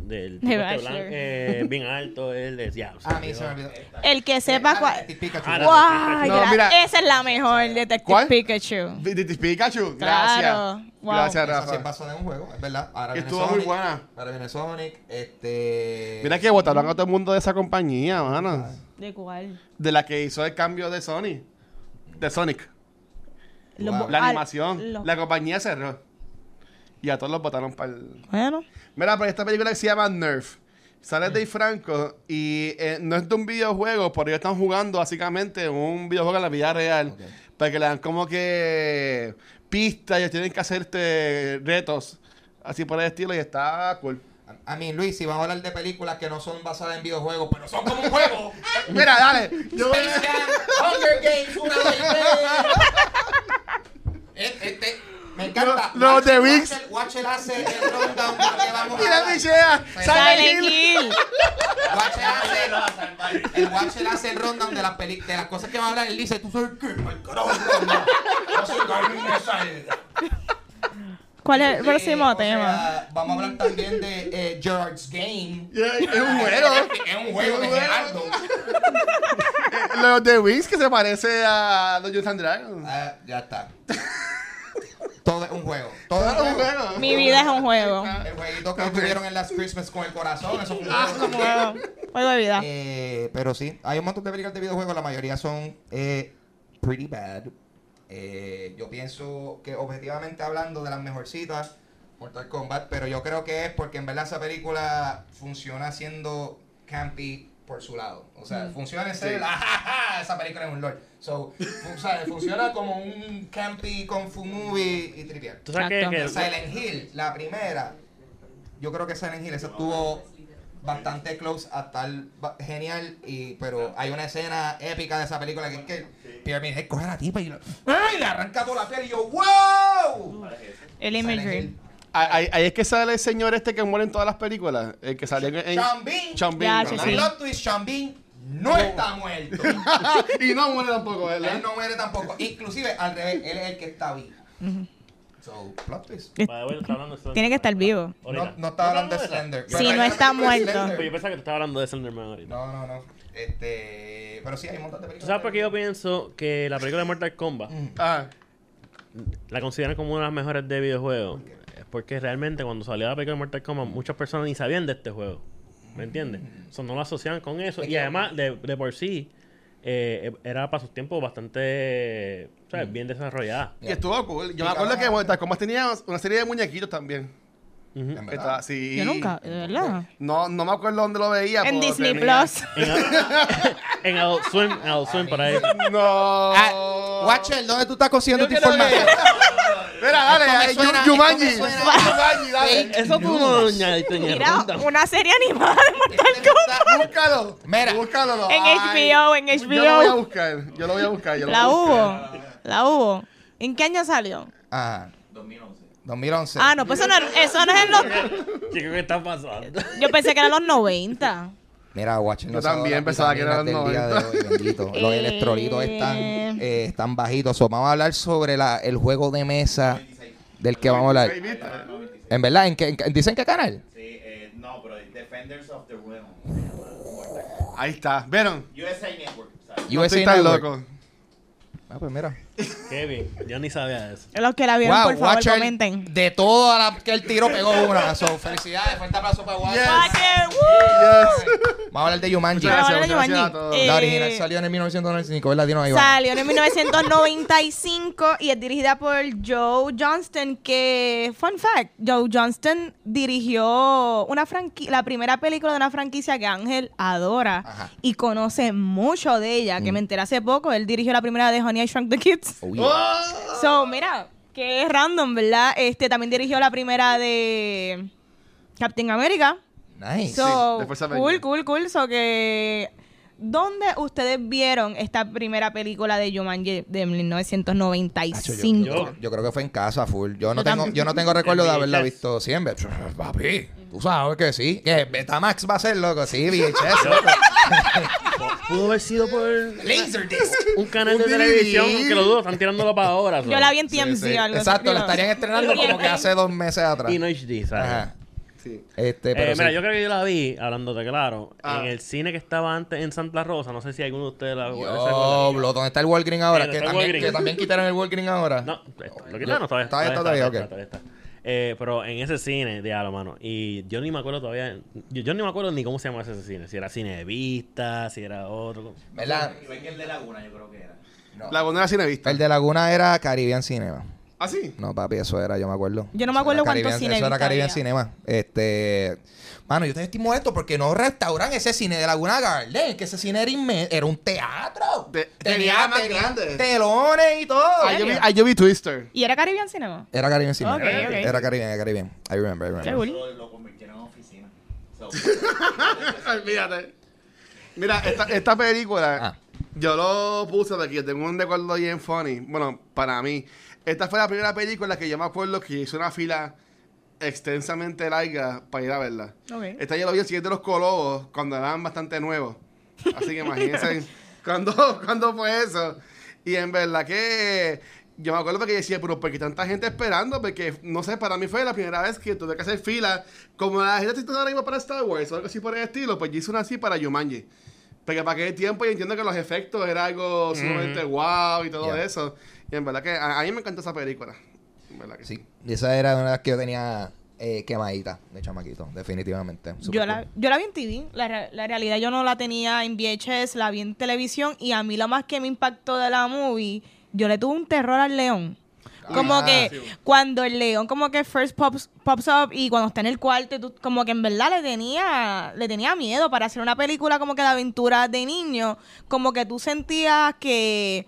Del De tipo este Bachelor. blanco, eh, bien (laughs) alto, él decía. Ah, a mí se me olvidó. El que sepa cuál. Ah, ¡Guau! No, gra- mira. Esa es la mejor, Detective ¿Cuál? Pikachu. Detective Pikachu. Claro. Gracias. Wow. Gracias, Esa sí Rafa. es basada en un juego, es verdad. Ahora viene estuvo muy Sonic, buena. Ahora viene Sonic. Este. Mira que votaron a todo el mundo de esa compañía, mano. ¿De cuál? De la que hizo el cambio de Sony. De Sonic. Los Wow. bo- La al- animación. los- La compañía cerró. Y a todos los votaron para el... Bueno. Mira, pero esta película que se llama Nerf. Sale Dave Franco y eh, no es de un videojuego, pero ellos están jugando básicamente un videojuego en la vida real. Para que le dan como que pistas, ellos tienen que hacer este, retos. Así por el estilo y está cool. A mí, Luis, si vamos a hablar de películas que no son basadas en videojuegos, pero son como un juego. (laughs) Mira, dale. Yo Hunger Games, una vez. (laughs) Este, este, encanta. Los- los de Wix. Watcher, hace el rundown de que vamos a Mira, hablar. Michea. Silent Hill. Watcher hace, el Watcher hace el rundown de las, peli- de las cosas que va a hablar. Él dice, ¿tú sabes qué? Mal carajo, no soy salga. ¿Cuál es el Eh, próximo tema? sea, vamos a hablar también de eh, Gerard's Game. Yeah, Es un juego. Es un juego de Es un Gerardo. Eh, Los de Wings que se parece a Dungeons and Dragons. Ah, ya está. Todo es un juego. Todo es un juego. Mi vida es un juego. El jueguito que tuvieron en las Christmas con el corazón, eso fue un Ah, juego Un juego. Juego de vida. Eh, pero sí, hay un montón de películas de videojuegos, la mayoría son eh, pretty bad. Eh, yo pienso que objetivamente hablando de las mejorcitas, Mortal Kombat, pero yo creo que es porque en verdad esa película funciona siendo campy por su lado. O sea, funciona en ser, "Ah, ja, ja, esa película es un lord. So, o sea, funciona como un campy kung fu movie y trivial. ¿Tú sabes que, que Silent Hill, la primera, yo creo que Silent Hill, esa estuvo bastante close a tal genial, y, pero hay una escena épica de esa película que es que Pyramid Head coge a la tipa y, lo- ¡ay! le arranca toda la piel y yo ¡wow! El Silent imagery. Ahí, ahí es que sale el señor este que muere en todas las películas. El que salió en. Sean Bean, Ya, sí. Plot twist, Bean no está muerto. (laughs) y no muere tampoco, ¿verdad? él no muere tampoco. Inclusive, al revés, él es el que está vivo. So, plot twist. Tiene que estar vivo. No, no estaba hablando de? Slender. Sí, Pero hay no está muerto. Pues yo pensaba que tú estabas hablando de Slenderman ahorita. No, no, no. Este, pero sí hay un montón de ¿Tú películas. sabes por qué yo pienso que la película de Mortal Kombat Ah, la consideran como una de las mejores de videojuegos? Porque realmente cuando salió la película de Mortal Kombat muchas personas ni sabían de este juego. ¿Me entiendes? O sea, no lo asociaban con eso. Y además, de, de por sí, eh, era para sus tiempos bastante ¿sabes? bien desarrollada. y estuvo cool. Yo me acuerdo que Mortal Kombat tenía una serie de muñequitos también. Estaba así. Yo nunca, de verdad. No, no me acuerdo dónde lo veía. En Disney tenía- Plus. (laughs) En, en Adult Swim, en Adult Swim por ahí. (laughs) No. Ah, Watcher, ¿dónde tú estás consiguiendo tu información? Mira, dale, Esto me suena- Yu- Jumanji. esto me suena- Jumanji, dale. Eso tú no lo añadiste en el Mira, una serie animada de Mortal Kombat. Búscalo. Mira. Búscalo. En HBO, en Yo lo voy a HBO. buscar. Yo lo voy a buscar. yo lo La voy a buscar. hubo. La hubo. ¿En qué año salió? Ajá. 2011. 2011. Ah, no, pues eso no, eso no es en los... (laughs) Chico, ¿qué está pasando? Yo pensé que eran los 90. Mira, Watcher Yo también pensaba que eran del día de 90. hoy, bendito. (laughs) Los Eh. electrolitos están, eh, están bajitos. So, vamos a hablar sobre la, el juego de mesa del que vamos a hablar. En verdad, ¿en qué, en ¿dicen qué canal? Sí, eh, no, pero Defenders of the Realm. Ahí está. ¿Vieron? USA Network. ¿sabes? No USA estoy tan Network. loco. Ah, pues mira. Bien. Yo ni sabía eso. Los que la vieron, Wow, por favor, Watcher, comenten. de las que el tiro pegó una. So, felicidades, fuerte aplauso para Watcher. Yes. Watcher, woo. Yes. Vamos a hablar de Jumanji. Muchas gracias, a todos. Eh, La original salió en el 1995, ¿verdad? Dinos ahí, va. Salió en el 1995 y es dirigida por Joe Johnston, que, fun fact, Joe Johnston dirigió una franqui- la primera película de una franquicia que Ángel adora Ajá. y conoce mucho de ella, que me enteré hace poco. Él dirigió la primera de Honey, I Shrunk the Kids. Oh, yeah. So, mira, que es random, ¿verdad? Este también dirigió la primera de Captain America. Nice. So, de Fuerza cool, cool, cool. So que. ¿Dónde ustedes vieron esta primera película de Jumanji de Nacho, yo, 1995? yo- yo creo que fue en casa, full. Yo no Yo tengo, también. yo no tengo recuerdo de haberla visto siempre. Papi, tú sabes que sí. Que Betamax va a ser loco. Sí, VHS. (laughs) loco. Pudo haber sido por Laserdisc. un canal Un de DVD. televisión que los dos están tirándolo para ahora. Yo la vi en TMZ. Sí, sí. algo así, Exacto, la digo. estarían estrenando como que hace dos meses atrás. Y no HD, ¿sabes? Ajá. Sí. Este, Eh, pero mira, sí. yo creo que yo la vi, hablándote claro, Ah. en el cine que estaba antes en Santa Rosa. No sé si alguno de ustedes la acuerda. Diablo, ¿dónde está el Walgreen ahora? Eh, que, también, Walgreen. que también quitaron el Walgreen ahora. No, esto, lo quitaron todavía. Todavía está, todavía, ok. todavía está. Eh, pero en ese cine, diablo, mano. Y yo ni me acuerdo todavía. Yo, yo ni me acuerdo ni cómo se llama ese cine. Si era cine de vista, si era otro. ¿Verdad? El de Laguna, yo creo que era. No. La Laguna Cinevista. El de Laguna era Caribbean Cinema. ¿Ah, sí? No, papi, eso era, yo me acuerdo. Yo no me Eso acuerdo era cuántos cines Eso era Caribbean. Cinema. Este. Mano, yo te estoy molesto porque no restauran ese cine de Laguna Garden, que ese cine era inmenso, era un teatro. Te- tenía más grande. telones y todo. Ah, yo vi, yo vi Twister. ¿Y era Caribbean Cinema? Era Caribbean Cinema. Ok, ok. Era Caribbean, era Caribbean. I remember, I remember. Cool. Lo, convirtieron en oficina. So, (laughs) Olvídate. Mira, esta, esta película, Ah. yo lo puse porque yo tengo un recuerdo bien funny. Bueno, para mí. Esta fue la primera película que yo me acuerdo que hice una fila extensamente larga para ir a verla. Esta yo lo vi el siguiente de los Colobos cuando eran bastante nuevos. Así que imagínense (laughs) cuándo, cuándo fue eso. Y en verdad que yo me acuerdo que decía, pero ¿por qué tanta gente esperando? Porque, no sé, para mí fue la primera vez que tuve que hacer fila. Como la gente está ahora mismo para Star Wars o algo así por el estilo, pues yo hice una así para Jumanji. Porque para aquel tiempo yo entiendo que los efectos era algo sumamente wow y todo Yeah. eso. Y en verdad que a, a mí me encantó esa película. En verdad que Sí, y esa era una de las que yo tenía eh, quemadita de chamaquito, definitivamente. Super Yo la, cool. yo la vi en TV. La, la realidad yo no la tenía en VHS, la vi en televisión. Y a mí lo más que me impactó de la movie, yo le tuve un terror al león. Como Ah, que sí. cuando el león como que first pops, pops up y cuando está en el cuarto, y tú- como que en verdad le tenía, le tenía miedo para hacer una película como que de aventuras de niño, como que tú sentías que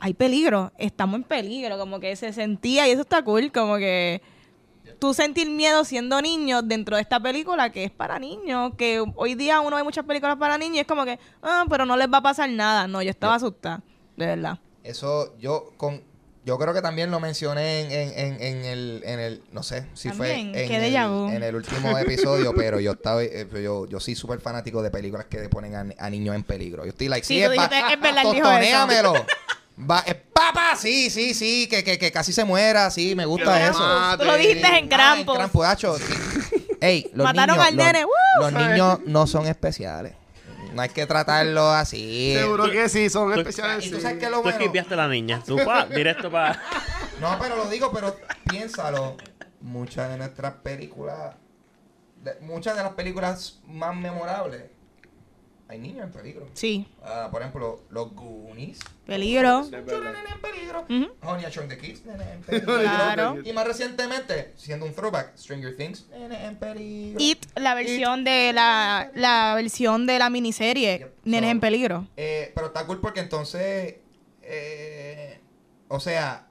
hay peligro, estamos en peligro, como que se sentía y eso está cool, como que tú sentir miedo siendo niño dentro de esta película que es para niños, que hoy día uno ve muchas películas para niños y es como que, ah, pero no les va a pasar nada. No, yo estaba asustada, de verdad. Eso yo con yo creo que también lo mencioné en, en, en, en el en el no sé si También, fue en el, en último (laughs) episodio, pero yo estaba eh, yo yo soy súper fanático de películas que ponen a, a niños en peligro. Yo estoy like, Sí, sí, es, verdad, tostonéamelo. (laughs) Va, eh, papá, sí, sí, sí, que, que, que casi se muera, sí, me gusta eso. Tú lo dijiste en Ah, Krampus. en Krampus, hacho. Ey, los Mataron niños, al nene, los, ¡woo! los niños no son especiales. No hay que tratarlos así. Seguro que sí, son tú- especiales. Y tú sí. sabes que lo Tú bueno. esquipiaste a la niña. Tú, pa, directo para. No, pero lo digo, pero piénsalo. Muchas de nuestras películas, de- muchas de las películas más memorables, hay niños en peligro. Sí, Ah, por ejemplo, los Goonies. peligro. Nenes en peligro. Honey, I Shrunk the Kids, nenes en (laughs) peligro. Claro. Y más recientemente, siendo un throwback, Stranger Things, nenes en peligro. It, la versión de la, la versión de la miniserie, Yep. Nenes So- en peligro. Eh, pero está cool porque entonces, eh, o sea,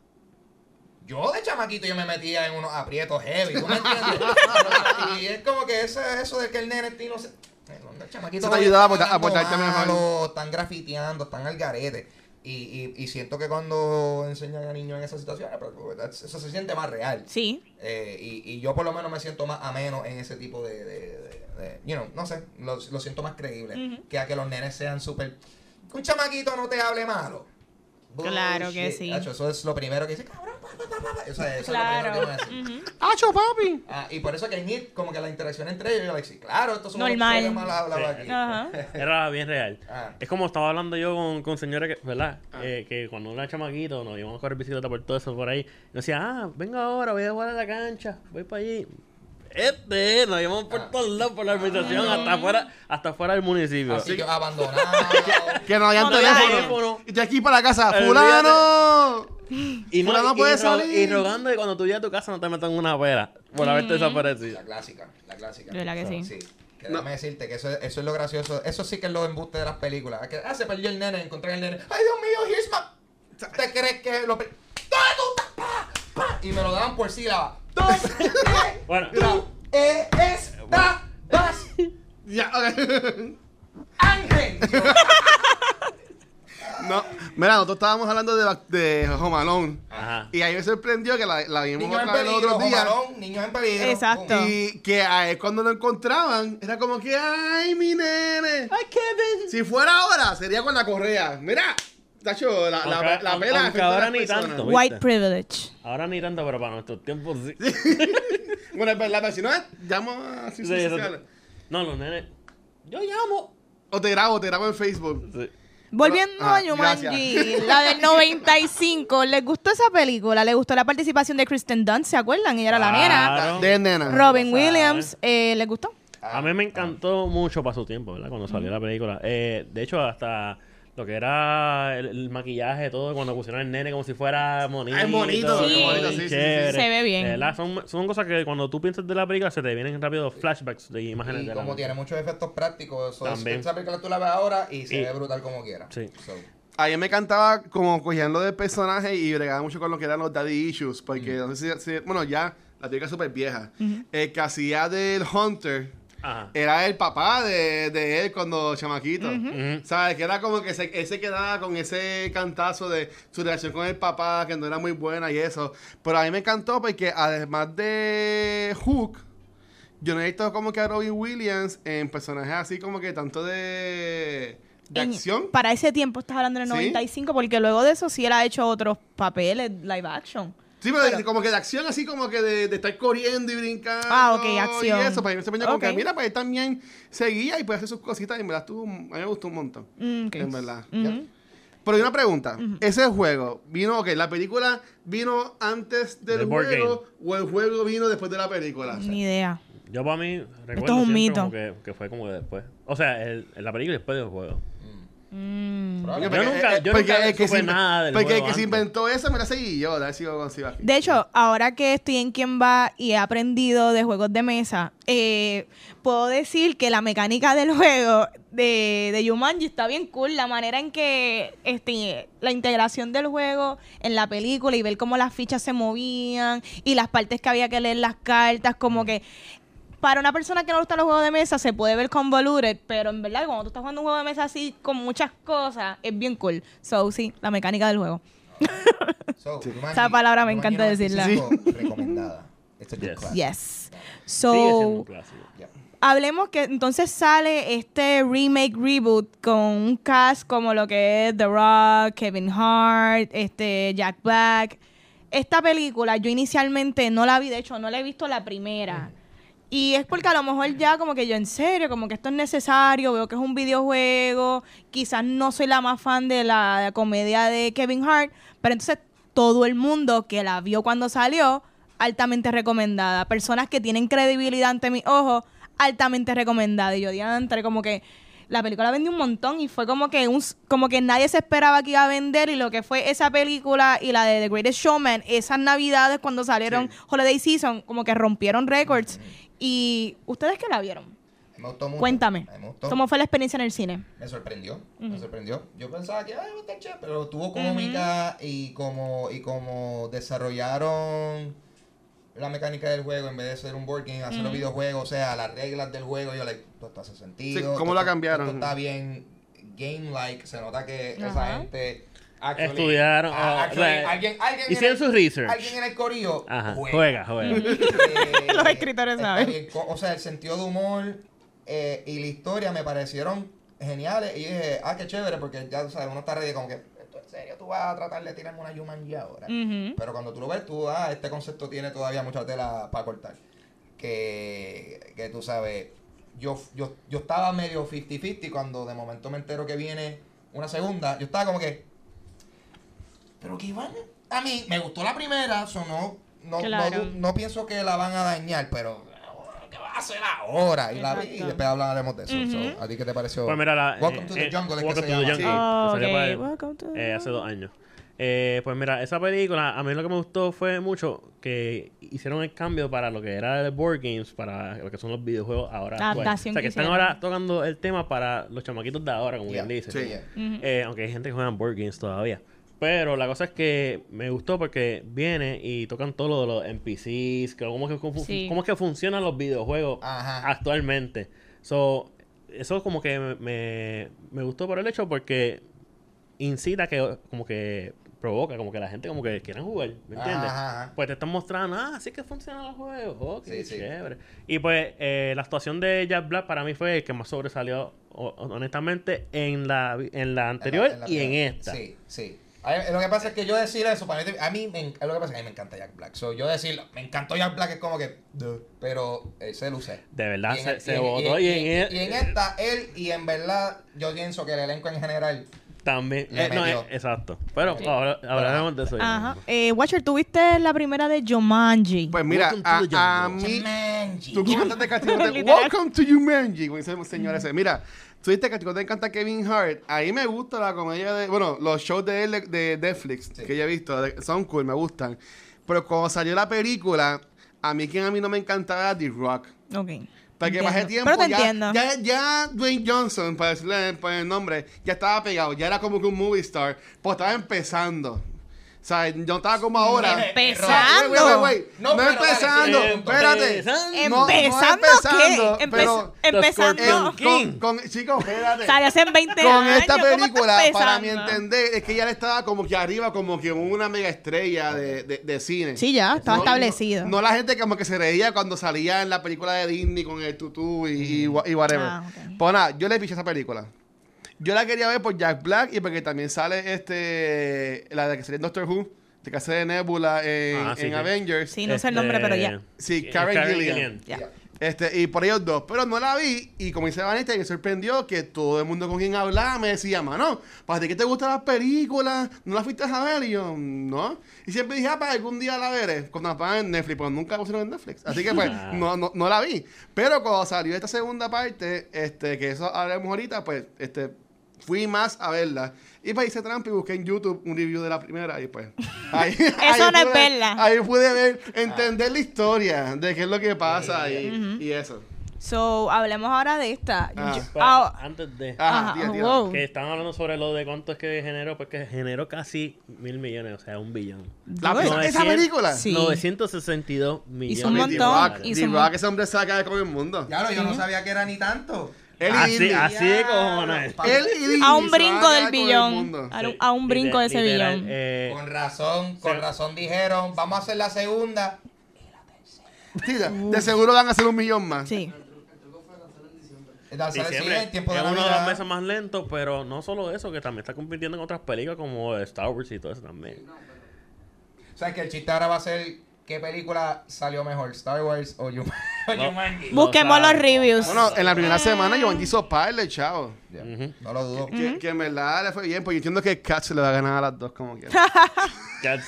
Yo de chamaquito yo me metía en unos aprietos heavy, ¿tú me entiendes? (laughs) y es como que eso, eso de que el nene no sé. El chamaquito Eso te ayudaba a portarte mejor. Están grafiteando, están al garete. Y, y, y siento que cuando enseñan a niños en esas situaciones, pues, that's- eso se siente más real. Sí. Eh, y, y yo por lo menos me siento más ameno en ese tipo de, de, de- de- you know, no sé, lo, lo siento más creíble que a que los nenes sean súper... Que un chamaquito no te hable malo. Claro que sí. Hacho, eso es lo primero que dice, cabrón, pa, pa, pa, pa, pa". Eso, es- eso Claro. es lo primero que me decir. Ujú. ¡Acho, papi! Ah, y por eso que en It, como que la interacción entre ellos, yo like, sí, claro, estos son Normal. unos mal hablados Sí. Ajá. (laughs) Era bien real. Ah. Es como estaba hablando yo con, con señores, que, ¿verdad? Eh, que cuando era chamaquito nos íbamos a correr bicicleta por todo eso por ahí. Nos decía, ah, venga ahora, voy a jugar a la cancha, voy para allí. Este, nos íbamos por todos lados, por la organización, hasta afuera, hasta fuera del municipio. Así que abandonado. (laughs) Que no hayan No, teléfono. teléfono. Y de aquí para la casa, Olvídate. ¡Fulano! Y, no, Fulano y, puede ro- salir. y rogando que cuando tú llegas a tu casa no te metan en una pera por haberte desaparecido. La clásica, la clásica. De verdad que sí. Sí. Que déjame decirte que eso, es- eso es lo gracioso. Eso sí que es lo embuste de las películas. Es que, ah, se perdió el nene, encontré el nene. ¡Ay, Dios mío, here's my... ¿Te crees que lo... per- ¿Dónde tú estás? Pa. Y me lo daban por sílaba. (laughs) ¿Dónde Bueno, tú eh, estabas, Ya, ok. Ángel? Yo, (laughs) No, mira, nosotros estábamos hablando de, de Home Alone. ajá. Y ahí me sorprendió que la, la vimos Niños en otra vez los otros días. Niños en peligro. Exacto. Y que a él cuando lo encontraban, era como que, ¡ay, mi nene! ¡Ay, Kevin! Si fuera ahora, sería con la correa. Mira, Tacho, la, la, la pela aunque ahora ni personas. tanto. White privilege. Ahora ni tanto, pero para nuestros tiempos sí. (laughs) Bueno, es verdad, pero si no, llamo a Sí, ciencias eso- sociales. No, los nenes. Yo llamo. O te grabo, te grabo en Facebook. Sí. Volviendo Ah, a Jumanji, la del (laughs) 95, ¿les gustó esa película? ¿Les gustó la participación de Kristen Dunst? ¿Se acuerdan? Ella era la nena. De nena. Robin. Williams, eh, ¿les gustó? A mí me encantó mucho para su tiempo, ¿verdad? Cuando salió la película. Eh, de hecho, hasta lo que era el, el maquillaje, todo, cuando pusieron al nene como si fuera monito. Es bonito, Sí. bonito, sí, sí. Se ve bien. De son, son cosas que cuando tú piensas de la película se te vienen rápido flashbacks de imágenes Y de la como tiene muchos efectos prácticos, eso es- También. esa película tú la ves ahora y se Y- ve brutal como quiera. Sí. So, A mí me encantaba como cogiendo del personaje y bregaba mucho con lo que eran los daddy issues. Porque no sé si, si- bueno, ya la película es súper vieja. El que hacía del Hunter Ajá. era el papá de, de él cuando chamaquito. ¿Sabes? Que era como que se, él se quedaba con ese cantazo de su relación con el papá, que no era muy buena y eso. Pero a mí me encantó porque además de Hook, yo no he visto como que a Robin Williams en personajes así como que tanto de, de En- acción. Para ese tiempo estás hablando del Sí. 95, porque luego de eso sí él ha hecho otros papeles live action. Sí, pero, Pero- como que de acción, así como que de, de estar corriendo y brincando. Ah, ok, acción. Y eso, para se ponía como que, mira, pues él también seguía y puede hacer sus cositas. Y en verdad, estuvo, a mí me gustó un montón. Mm. En verdad. Pero hay una pregunta. ¿Ese juego vino, ok, la película vino antes del juego o el juego vino después de la película? Ni idea. Yo para mí recuerdo Esto es un mito. como que, que fue como que después. O sea, el, la película y después del juego. Mm. Yo nunca- yo porque nunca el que supe se, nada del Porque el que se inventó eso me la seguí yo, de haber sido con Sivaki. De hecho, ahora que estoy en Quien Va y he aprendido de juegos de mesa, eh, puedo decir que la mecánica del juego de, de Jumanji está bien cool. La manera en que este, la integración del juego en la película y ver cómo las fichas se movían y las partes que había que leer las cartas, como que para una persona que no le gustan los juegos de mesa se puede ver convoluted, pero en verdad cuando tú estás jugando un juego de mesa así con muchas cosas, es bien cool. So, sí, la mecánica del juego. (laughs) so, Esa palabra me encanta decirla. 95, Recomendada. Este es Yes. Yes. Sigue So. Yeah. hablemos que entonces sale este remake reboot con un cast como lo que es The Rock, Kevin Hart, este Jack Black. Esta película yo inicialmente no la vi, de hecho no la he visto la primera. Y es porque a lo mejor ya como que yo en serio, como que esto es necesario, veo que es un videojuego, quizás no soy la más fan de la comedia de Kevin Hart, pero entonces todo el mundo que la vio cuando salió, altamente recomendada. Personas que tienen credibilidad ante mis ojos, altamente recomendada. Y yo diantre, como que la película vendió un montón y fue como que un, como que nadie se esperaba que iba a vender y lo que fue esa película y la de The Greatest Showman, esas navidades cuando salieron Holiday Season, como que rompieron récords. Y ustedes que la vieron. Me gustó mucho. Cuéntame, Me gustó. ¿cómo fue la experiencia en el cine? Me sorprendió, me sorprendió. Yo pensaba que ay, va a estar chévere, pero tuvo cómica y como y como desarrollaron la mecánica del juego en vez de ser un board game, hacer los videojuegos, o sea, las reglas del juego, yo like, todo esto hace sentido. Sí, ¿cómo todo la cambiaron? todo está bien game like, se nota que esa gente actually- Estudiaron, o actually, sea, alguien, alguien en hicieron el- su research. Alguien en el corillo Ajá, juega. juega, juega. (laughs) Eh, Los escritores está saben. Co- O sea, el sentido de humor eh, y la historia me parecieron geniales. Y dije, ah, qué chévere, porque ya tú sabes, uno está ready como que, esto en serio, tú vas a tratar de tirarme una Jumanji ahora. Ujú. Pero cuando tú lo ves, tú, ah, este concepto tiene todavía mucha tela para cortar. Que, que tú sabes, yo, yo, yo estaba medio 50-50 cuando de momento me entero que viene una segunda. Yo estaba como que, pero que van a mí me gustó la primera, sonó, no, Claro. no, no pienso que la van a dañar, pero ¿qué va a hacer ahora? Y la vi y después hablaremos de eso. So, ¿A ti qué te pareció? Pues mira, la, Welcome eh, to the eh, Jungle, es que Welcome to the. Jungle. Oh, que Welcome to the eh, hace dos años. Eh, pues mira, esa película, a mí lo que me gustó fue mucho que hicieron el cambio para lo que era el board games, para lo que son los videojuegos ahora. La actuales. adaptación o sea, que que están ahora tocando el tema para los chamaquitos de ahora, como Yeah. bien dice. Sí. Yeah. Eh, aunque hay gente que juega board games todavía. Pero la cosa es que me gustó porque viene y tocan todo lo de los NPCs, que cómo, que, cómo, Sí. cómo es que funcionan los videojuegos Ajá. actualmente. So, eso como que me, me, gustó por el hecho porque incita que como que provoca como que la gente como que quieran jugar, ¿me entiendes? Ajá, ajá. Pues te están mostrando, ah, así que funcionan los juegos, oh, qué Sí, sí. chévere. Y pues eh, la actuación de Jack Black para mí fue el que más sobresalió, honestamente, en la, en la anterior la- la y en esta. Sí, sí. A lo que pasa es que yo decir eso, para mí, a mí me, lo que pasa es que a mí me encanta Jack Black. So, yo decir, me encantó Jack Black es como que, duh, pero él se luce. De verdad, Y en se, y votó y, y- en, y en esta, él, y en verdad, yo pienso que el elenco en general, también. eh, no, eh, exacto. Pero Sí. ahora hablaremos de eso. Ajá. Eh, Watcher, ¿tuviste la primera de Jumanji? Pues mira, a, the a mí... Jumanji. Tú comentaste (laughs) Literal. Welcome to Jumanji, como dice el señor ese. Mira, tú dijiste que a ti no te encanta Kevin Hart. Ahí me gusta la comedia de... Bueno, los shows de él de, de Netflix Sí. que yo he visto de- son cool, me gustan. Pero cuando salió la película, a mí quien a mí no me encantaba era The Rock. Ok. Para que Entiendo. baje tiempo, Pero te ya, entiendo. ya, ya Dwayne Johnson, para decirle por el nombre, ya estaba pegado, ya era como que un movie star, pues estaba empezando. O sea, yo estaba como ahora. Empezando. Wait, wait, wait. No, No, pero empezando, dale, espérate. Empezando. No, no ¿Empezando empezando, qué? Empezando. Los Con, con, chicos, espérate. Salió hace 20 Con años. esta ¿cómo está película, para mi empezando? entender, es que ya le estaba como que arriba, como que una mega estrella de, de, de cine. Sí, ya, estaba No, establecido. No, no la gente como que se reía cuando salía en la película de Disney con el tutú y, y whatever. Ah. Pues nada, yo le piché esa película. Yo la quería ver por Jack Black y porque también sale este la de que salió en Doctor Who, de que hace de Nebula en, Ah, sí, en sí. Avengers. Sí, no sé el nombre, pero ya. Sí, Eh, Karen Gillian. Este, y por ellos dos. Pero no la vi. Y como dice Vanessa, me sorprendió que todo el mundo con quien hablaba me decía, mano, ¿para ti que te gustan las películas? ¿No las fuiste a ver? Y yo, no. Y siempre dije, ah, para algún día la veré. Cuando la pagan en Netflix, pero nunca la pusieron en Netflix. Así que pues, (laughs) no, no, no la vi. Pero cuando salió esta segunda parte, este, que eso hablaremos ahorita, pues, este, fui más a verla. Y pues hice trampa y busqué en YouTube un review de la primera y pues... (laughs) Ahí, Eso no es verla. Ahí pude ver, entender la historia de qué es lo que pasa y, y eso. So, hablemos ahora de esta. Ah. Yo- Pero ah, antes de... Ajá, Ajá, tira, tira. wow. Que estaban hablando sobre lo de cuánto es que generó, pues que generó casi mil millones, o sea, un billón. La- Dios. esa, esa 900, película. Sí. 962 millones. Hizo un montón, un Rock, mon- ese hombre saca de con el mundo. Claro, yo no sabía que era ni tanto. Él y Así, así de cojones. Él y Disney a un brinco del el billón. A, Sí, a un brinco de ese literal, billón. eh, Con razón, con sí. razón dijeron, vamos a hacer la segunda. Sí, de, de seguro van a hacer un millón más. Sí. Sí, diciembre en tiempo de es uno de los meses más lentos, pero no solo eso, que también está compitiendo en otras películas como Star Wars y todo eso también. O sea, que el chiste ahora va a ser qué película salió mejor, Star Wars o. (laughs) Jumanji. No Busquemos los reviews. Bueno, en la primera semana yo hizo par chavo. Ya, Ujú. No lo dudo. Que, que en verdad le fue bien, porque yo entiendo que Cat se le va a ganar a las dos como quiera. (laughs) Ya-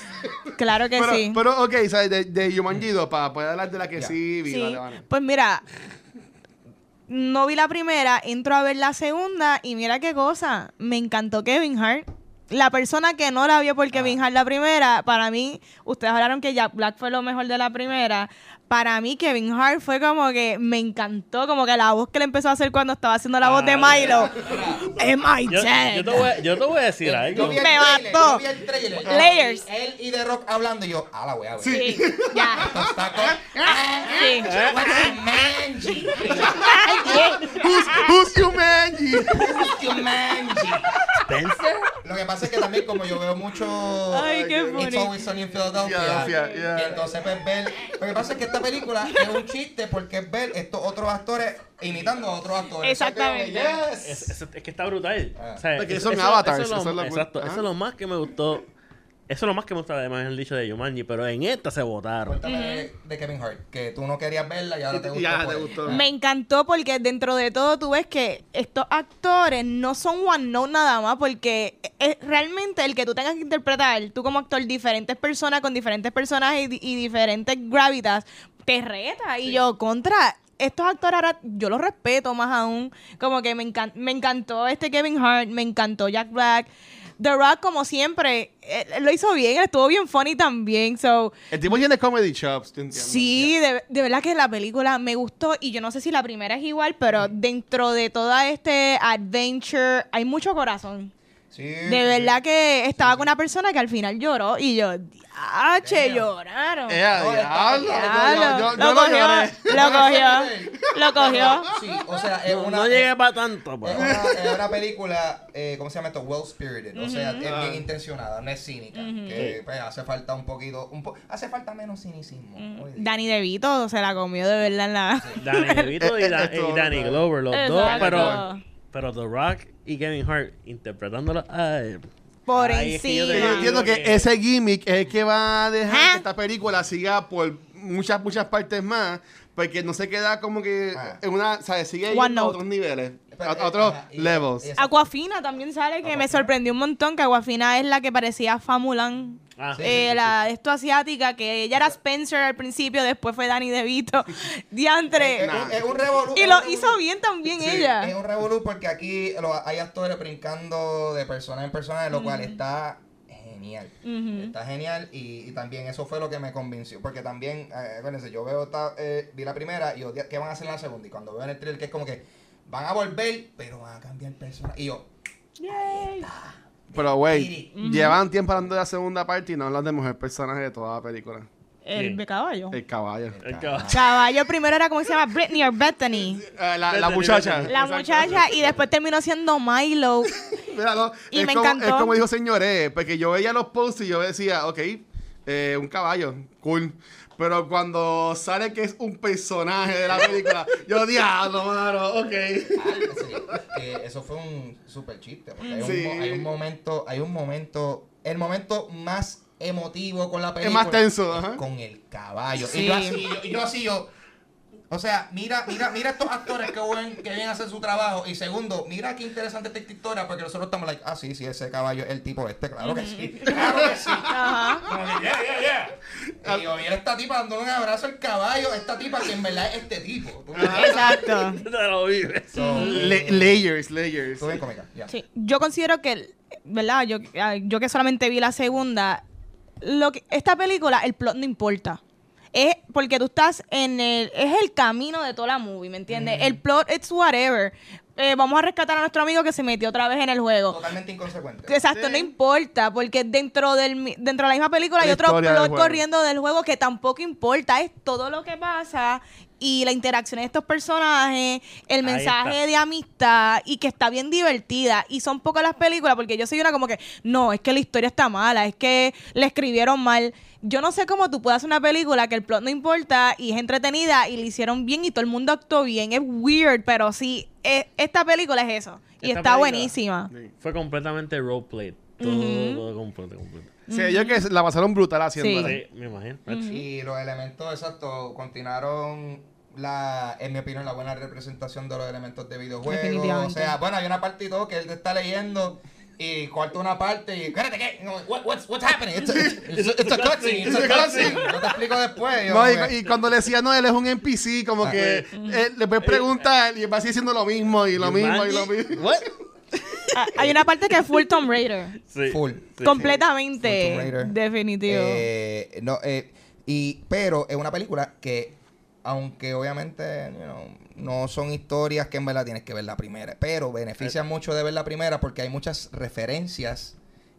claro que pero, sí. pero, ok, ¿sabes? De, de Jumanji 2, para poder hablar de la que Ya. sí vi, Sí. vale, vale. Pues mira, no vi la primera, entro a ver la segunda y mira qué cosa. Me encantó Kevin Hart. La persona que no la vio por Kevin Hart la primera, para mí, ustedes hablaron que Jack Black fue lo mejor de la primera. Para mí, Kevin Hart fue como que me encantó, como que la voz que le empezó a hacer cuando estaba haciendo la voz de Ah, Milo. Am I Yo, yo te voy, a- yo te voy a decir algo. Me mató. trailer. Layers. Él y The Rock hablando y yo, a la wea, Sí, ya. Sí. Mangy? Who's, who's Jumanji? Who's your mangy? Spencer. Lo que pasa es que también como yo veo mucho Ay, qué It's funny. Always Sunny in Philadelphia, Philadelphia, yeah. y entonces pues ver, lo que pasa es que esta película es un chiste porque es ver estos otros actores imitando a otros actores. Exactamente. Eso. Es, es- es que está brutal. Ah. O sea, Porque eso- son eso- avatars, Eso es eso lo, es lo- exacto. Ajá. Eso es lo más que me gustó. Eso es lo más que me gusta además el dicho de Yumanji, pero en esta se votaron. Cuéntame de, de Kevin Hart, que tú no querías verla y ahora te gustó. ya te él. gustó. Me encantó porque dentro de todo tú ves que estos actores no son one note nada más porque es realmente el que tú tengas que interpretar, tú como actor, diferentes personas con diferentes personajes y diferentes gravitas, te reta. Y yo, contra, estos actores ahora yo los respeto más aún. Como que me, encan- me encantó este Kevin Hart, me encantó Jack Black. The Rock, como siempre, eh, lo hizo bien, estuvo bien funny también. So, El tipo tiene comedy chops, ¿tú entiendes? Sí, de, de verdad que la película me gustó y yo no sé si la primera es igual, pero dentro de toda este adventure hay mucho corazón. Sí, De verdad que estaba con una persona que al final lloró y yo, ¡diache, lloraron! A No, está- diablo, Diablo, yo- yo- yo lo cogió, lloré. lo cogió, lo cogió. Sí, o sea, es No, una... no llegué para tanto, Es pero. una, es una película, eh, ¿cómo se llama esto? Well spirited. O sea, es Ah. bien intencionada, no es cínica. Que pues, hace falta un poquito, un po- hace falta menos cinismo. hoy día. Danny DeVito se la comió de verdad en la... Danny DeVito y, Da- (laughs) Esto- y Danny Glover, los dos, Exacto. pero, pero The Rock y Kevin Hart interpretándolo. Ay, Por Ay, es que yo te Que encima. yo entiendo que ese gimmick es el que va a dejar que esta película siga por muchas, muchas partes más. Porque no se queda como que Ah. en una, ¿sabes? Sigue a otros niveles, a, a otros ajá, y- levels. y- Aquafina también sale que me sorprendió un montón que Aquafina es la que parecía Famulan. Ah, Sí, Eh, la esto asiática, que ella era Spencer al principio, después fue Danny DeVito. (laughs) Diantre. Es, un- es un revolú. y lo hizo bien también Sí, ella. Es un revolú porque aquí lo- hay actores brincando de persona en persona, lo cual está genial. Está genial y, y también eso fue lo que me convenció. Porque también, eh, acuérdense, yo veo, esta, eh, vi la primera y yo, ¿qué van a hacer en la segunda? Y cuando veo en el trailer que es como que van a volver, pero van a cambiar persona. Y yo, Yay. Pero, güey, llevan tiempo hablando de la segunda parte y no hablan del mejor personaje de toda la película. El de caballo. El caballo. el caballo. Caballo primero era como se llama Britney o Bethany. Eh, la, la Bethany, muchacha. Bethany. La Exacto. muchacha y después terminó siendo Milo. (laughs) Mira, no, Y me como, encantó. Es como dijo señores, porque yo veía los posts y yo decía, ok, eh, un caballo, cool. Pero cuando sale que es un personaje de la película, (laughs) yo diablo, mano, ok. Ah, sí, que eso fue un super chiste. Porque hay, Sí. un, mo- hay un momento, hay un momento, el momento más emotivo con la película. más tenso, es ajá. Con el caballo. Sí. Y yo así, yo, y yo así, yo. O sea, mira, mira, mira estos actores que buen, que vienen a hacer su trabajo. Y segundo, mira qué interesante esta historia, porque nosotros estamos like, ah, sí, sí, ese caballo es el tipo este, claro que sí. Claro que sí. (laughs) Ajá. Como que, yeah, yeah, yeah. Y yo, mira esta tipa dándole un abrazo al caballo, esta tipa que en verdad es este tipo. Exacto. (laughs) Te lo vives. So, Le- layers, layers. bien cómica, ya. Sí, yo considero que, ¿verdad? Yo, yo que solamente vi la segunda, lo que, esta película, el plot no importa. Es porque tú estás en el, es el camino de toda la movie, ¿me entiendes? El plot, it's whatever. Eh, vamos a rescatar a nuestro amigo que se metió otra vez en el juego. Totalmente inconsecuente. Exacto, Sí. no importa, porque dentro del mi- dentro de la misma película hay otro del plot corriendo del juego que tampoco importa, es todo lo que pasa y la interacción de estos personajes, el mensaje de amistad y que está bien divertida y son pocas las películas porque yo soy una como que no, es que la historia está mala, es que le escribieron mal. Yo no sé cómo tú puedes hacer una película que el plot no importa y es entretenida y le hicieron bien y todo el mundo actuó bien. Es weird, pero sí, eh, esta película es eso. Y está película- buenísima. Fue completamente roleplay. Todo, todo completo, completo. Sí, yo que la pasaron brutal haciéndola. Sí, me imagino. Y los elementos exactos continuaron la, en mi opinión, la buena representación de los elementos de videojuegos. O sea, bueno, hay una parte y todo que él te está leyendo y corta una parte y espérate, ¿qué? What- what's, what's happening? It's a, it's a- it's a cutscene, it's a cutscene. Yo te explico después. yo No, y, y cuando le decía, no, él es un NPC, como Ah. que eh, le puedes preguntar y va así diciendo lo mismo y lo mismo y lo mismo. What? (laughs) Ah, Hay una parte que es full Tomb Raider. Sí. Full. Sí. Completamente. Full Tomb Raider. Definitivo. Eh, no, eh, y, pero es una película que, aunque obviamente you know, no son historias que en verdad tienes que ver la primera, pero beneficia mucho de ver la primera porque hay muchas referencias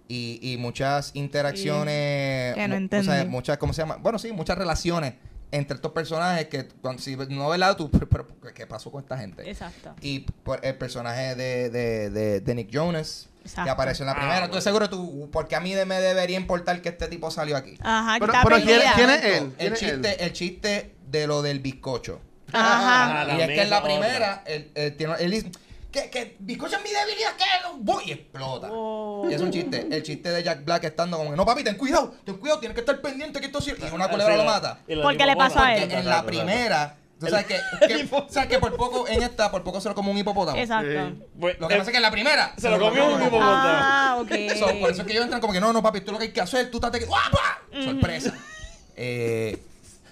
y, y muchas interacciones. Que no o sea, muchas, ¿cómo se llama? Bueno, sí, muchas relaciones entre estos personajes que cuando, si no ves la tú, (laughs) pero, pero, ¿qué pasó con esta gente? Exacto. Y por el personaje de, de, de, de Nick Exacto. que apareció en la Ah, primera. bueno. Entonces, seguro tú, porque a mí de- me debería importar que este tipo salió aquí. Ajá, Pero- está pero ¿quién- quién es él? El ¿Quién es él? chiste, el chiste de lo del bizcocho. Ajá. Ah, y es que en la misma primera, él, él tiene, él dice, que, que bizcocho es mi debilidad, que voy y explota. Oh. Y es un chiste. El chiste de Jack Black estando como que, no papi, ten cuidado, ten cuidado, tienes que estar pendiente que esto sí. Y una culebra Sí, lo mata. Porque le pasó a Porque él. en la primera, tú sabes que, que, sabes que por poco en esta, por poco se lo como un hipopótamo. Exacto. Pues, Lo que eh, pasa es que en la primera se lo comió un hipopótamo. Ah, ok. So, por eso es que ellos entran como que no, no, papi, es lo que hay que hacer, tú que. ¡Guapa! Sorpresa. Eh,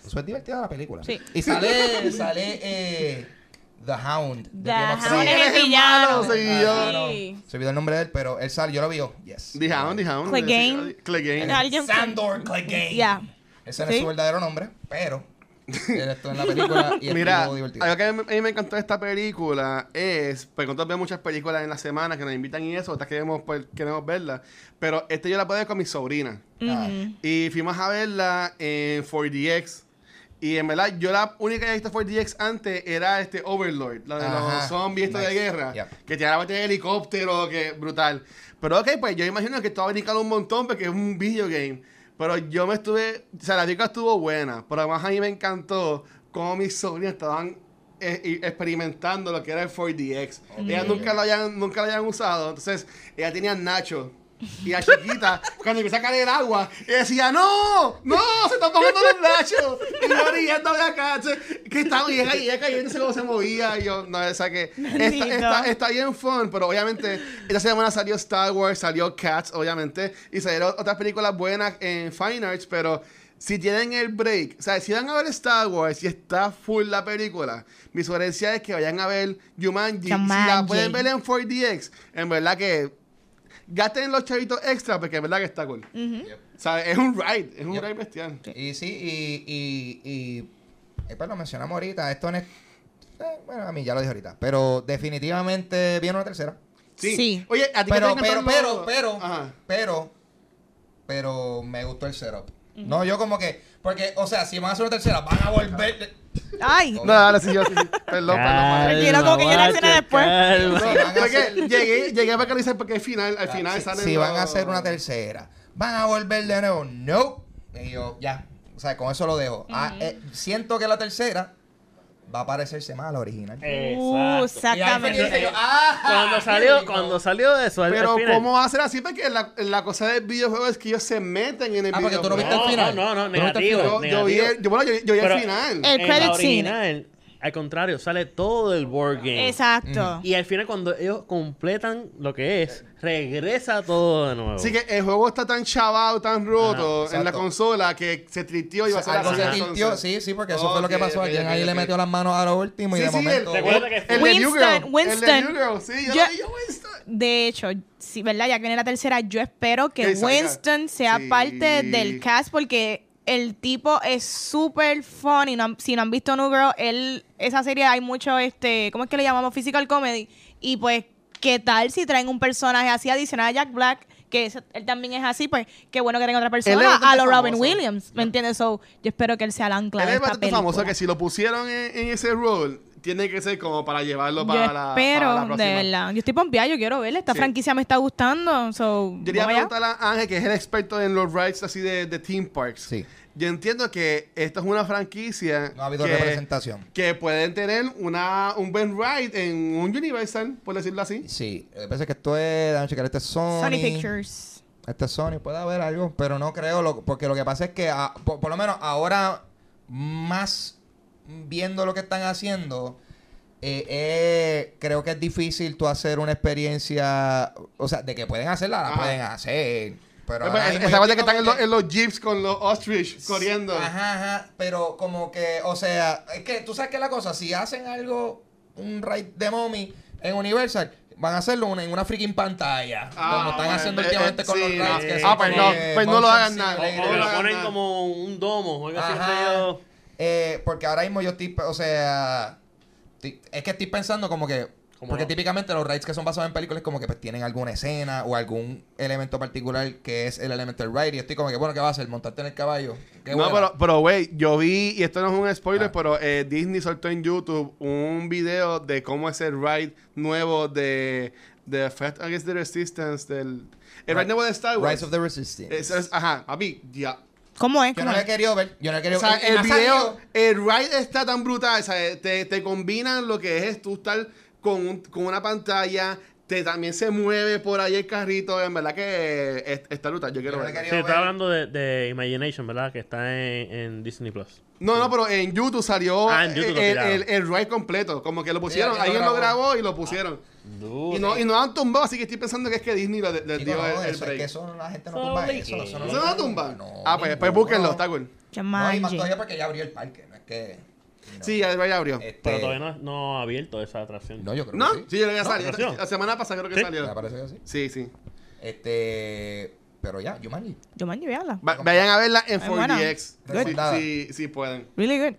eso es divertida la película. Sí. Y sale, sale eh, The Hound. The Hound es el villano. sí. Se olvidó el nombre de él, pero él sale, yo lo vi. yo, Yes. The Hound, The Hound. Clegane. Clegane. Sandor Clegane. Ya. Ese no es su verdadero nombre, pero (laughs) él estuvo en la película y Mira, algo que a mí, a mí me encantó de esta película es, porque nosotros vemos muchas películas en la semana que nos invitan y eso, otras queremos, pues, queremos verla, pero este yo la puedo ver con mi sobrina. Ah. Y fuimos a verla en 4DX. Y en verdad, yo la única que había visto 4DX antes era este Overlord, la de Ajá. los zombies estos de Nice. guerra, Yep. que te daba este helicóptero, que brutal. Pero ok, pues yo imagino que esto va a brincar un montón porque es un video game. Pero yo me estuve, o sea, la película estuvo buena, pero además a mí me encantó cómo mis sobrinos estaban eh, experimentando lo que era el 4DX. Ellas nunca lo, habían, nunca lo habían usado, entonces ella tenía Nacho. Y la chiquita, cuando empezó a caer el agua, ella decía, ¡No! ¡No! ¡Se están bajando los nachos! Y yo riendo de acá, que estaba y ella, y ella cayéndose cómo se movía. Y yo, no, esa que. Está, está, está bien fun, pero obviamente, esta semana salió Star Wars, salió Cats, obviamente, y salieron otras películas buenas en Fine Arts, pero. Si tienen el break, o sea, si van a ver Star Wars y está full la película, mi sugerencia es que vayan a ver Jumanji. Si la Jumanji. pueden ver en 4DX, en verdad que gasten los chavitos extra porque en verdad que está cool. O sea, es un ride, es un Yep. ride bestial. Y sí, y, y, y eh, pues lo mencionamos ahorita, esto no es, eh, bueno, a mí ya lo dije ahorita, pero definitivamente viene una tercera. Sí. Sí. Oye, a ti que Pero, te pero, pero, pero, Ajá. pero, pero me gustó el setup. No, yo como que, porque, o sea, si van a hacer una tercera, van a volver. Ay. No, dale, sí, yo sí. sí. Perdón, perdón. Tranquilo, como que yo la escena después. No, calma. Sí, van a porque llegué, llegué a pecar porque al final, al final si, salen si van a hacer una tercera, van a volver de nuevo. No. Y yo, ya. O sea, con eso lo dejo. Ah, eh, siento que la tercera va a parecerse más a la original. Uh, Exacto. Dije yo, exactamente. "Ajá, Cuando salió, we go". cuando salió eso, Pero final- ¿cómo va a ser así? Porque la, la cosa del videojuego es que ellos se meten en el Ah, porque tú no videojuego. viste el No, final. no, no, ¿Tú no viste el negativo. Yo, yo vi el, yo, bueno, yo, yo vi Pero- el final. El credit scene. Al contrario, sale todo el board game. Exacto. Y al final, cuando ellos completan lo que es, regresa todo de nuevo. Así que el juego está tan chavado, tan roto Ajá, en la consola que se tristió y va a ser Algo así, se tintió, sí, sí, porque eso fue lo que pasó. ok, Alguien ahí le metió las manos a lo último y Sí, de sí, momento. el, que el, de New Winston. El Winston. de New Girl, sí, yo, Yo- lo vi, yo, Winston. De hecho, sí, ¿verdad? Ya que viene la tercera, yo espero que. Winston sea Sí. parte del cast porque el tipo es súper funny. No si no han visto New Girl, él, esa serie hay mucho, este, ¿cómo es que le llamamos? Physical comedy. Y pues, ¿qué tal si traen un personaje así adicional a Jack Black? Que él también es así, pues qué bueno que tenga otra persona. A lo Robin. Williams, ¿me entiendes? So, yo espero que él sea el ancla Él de es esta bastante película. famoso que si lo pusieron en, en ese rol, tiene que ser como para llevarlo Yo para la, espero, para la de próxima. verdad. Yo estoy pompeada, yo quiero verla. Esta Sí. franquicia me está gustando. So, Yo quería allá. preguntarle a Ángel, que es el experto en los rides así de, de theme parks. Sí. Yo entiendo que esto es una franquicia No ha habido que, representación. que pueden tener una, un buen ride en un Universal, por decirlo así. Sí, me parece que esto es, déjame checar, este es Sony. Sony Pictures. Este es Sony, puede haber algo, pero no creo, lo- porque lo que pasa es que, ah, por, por lo menos ahora, más viendo lo que están haciendo, eh, eh, creo que es difícil tú hacer una experiencia, o sea, de que pueden hacerla, la Ajá. pueden hacer. Pero Esa ahora mismo esa parte que están en, los- en los jeeps con los ostrich corriendo. Ajá, ajá, pero como que, o sea, es que tú sabes que la cosa, si hacen algo, un raid de mommy en Universal, van a hacerlo una- en una freaking pantalla. Ah, como están bueno, haciendo eh, últimamente eh, con sí, los eh, que ah, pues no, pues no lo hagan nada. O, o lo ponen nada. como un domo o algo así. Eh, porque ahora mismo yo estoy, o sea, es que estoy pensando como que, porque no. típicamente los raids que son basados en películas como que pues tienen alguna escena o algún elemento particular que es el elemento del ride y estoy como que, bueno, ¿qué va a hacer? ¿Montarte en el caballo? ¿Qué No, pero, pero, güey, yo vi, y esto no es un spoiler, Ah. pero eh, Disney soltó en YouTube un video de cómo es el ride nuevo de, de Fight Against the Resistance, del... El ride Right. nuevo de Star Wars. Rise of the Resistance. Es- es- ajá, papi, ya. ¿Cómo es? Yo ¿Cómo no lo he querido ver. Yo no he querido O sea, el ha video, el ride está tan brutal, o sea, te, te combinan lo que es tú estar con, un- con una pantalla, te también se mueve por ahí el carrito, en verdad que es- está brutal, yo quiero Yo Sí, ver. estaba hablando de, de Imagination, ¿verdad? Que está en, en Disney Plus. No, no, pero en YouTube salió Ah, en YouTube lo el, el, el ride completo, como que lo pusieron, alguien lo alguien lo grabó. y lo pusieron. Y no, y no han tumbado, así que estoy pensando que es que Disney le, le Chico, dio no, el, el eso es que eso la gente no tumba eso. Eso no, ¿Eso no lo tumba? No, ah, pues, pues búsquenlo, está cool. No, y más todavía porque ya abrió el parque, no es que... no. Sí, ya, ya abrió. Este, Pero todavía no, no ha abierto esa atracción. No, yo creo ¿No? que sí. Sí, yo creo que No, salió. ¿atracción? La semana pasada creo que Sí. Me salió. parece que sí. Sí, sí. Este... Pero ya, Jumanji. Jumanji, véanla. Va- vayan a verla en Es buena. 4DX. Sí, Recomendada. sí, sí pueden. Really good.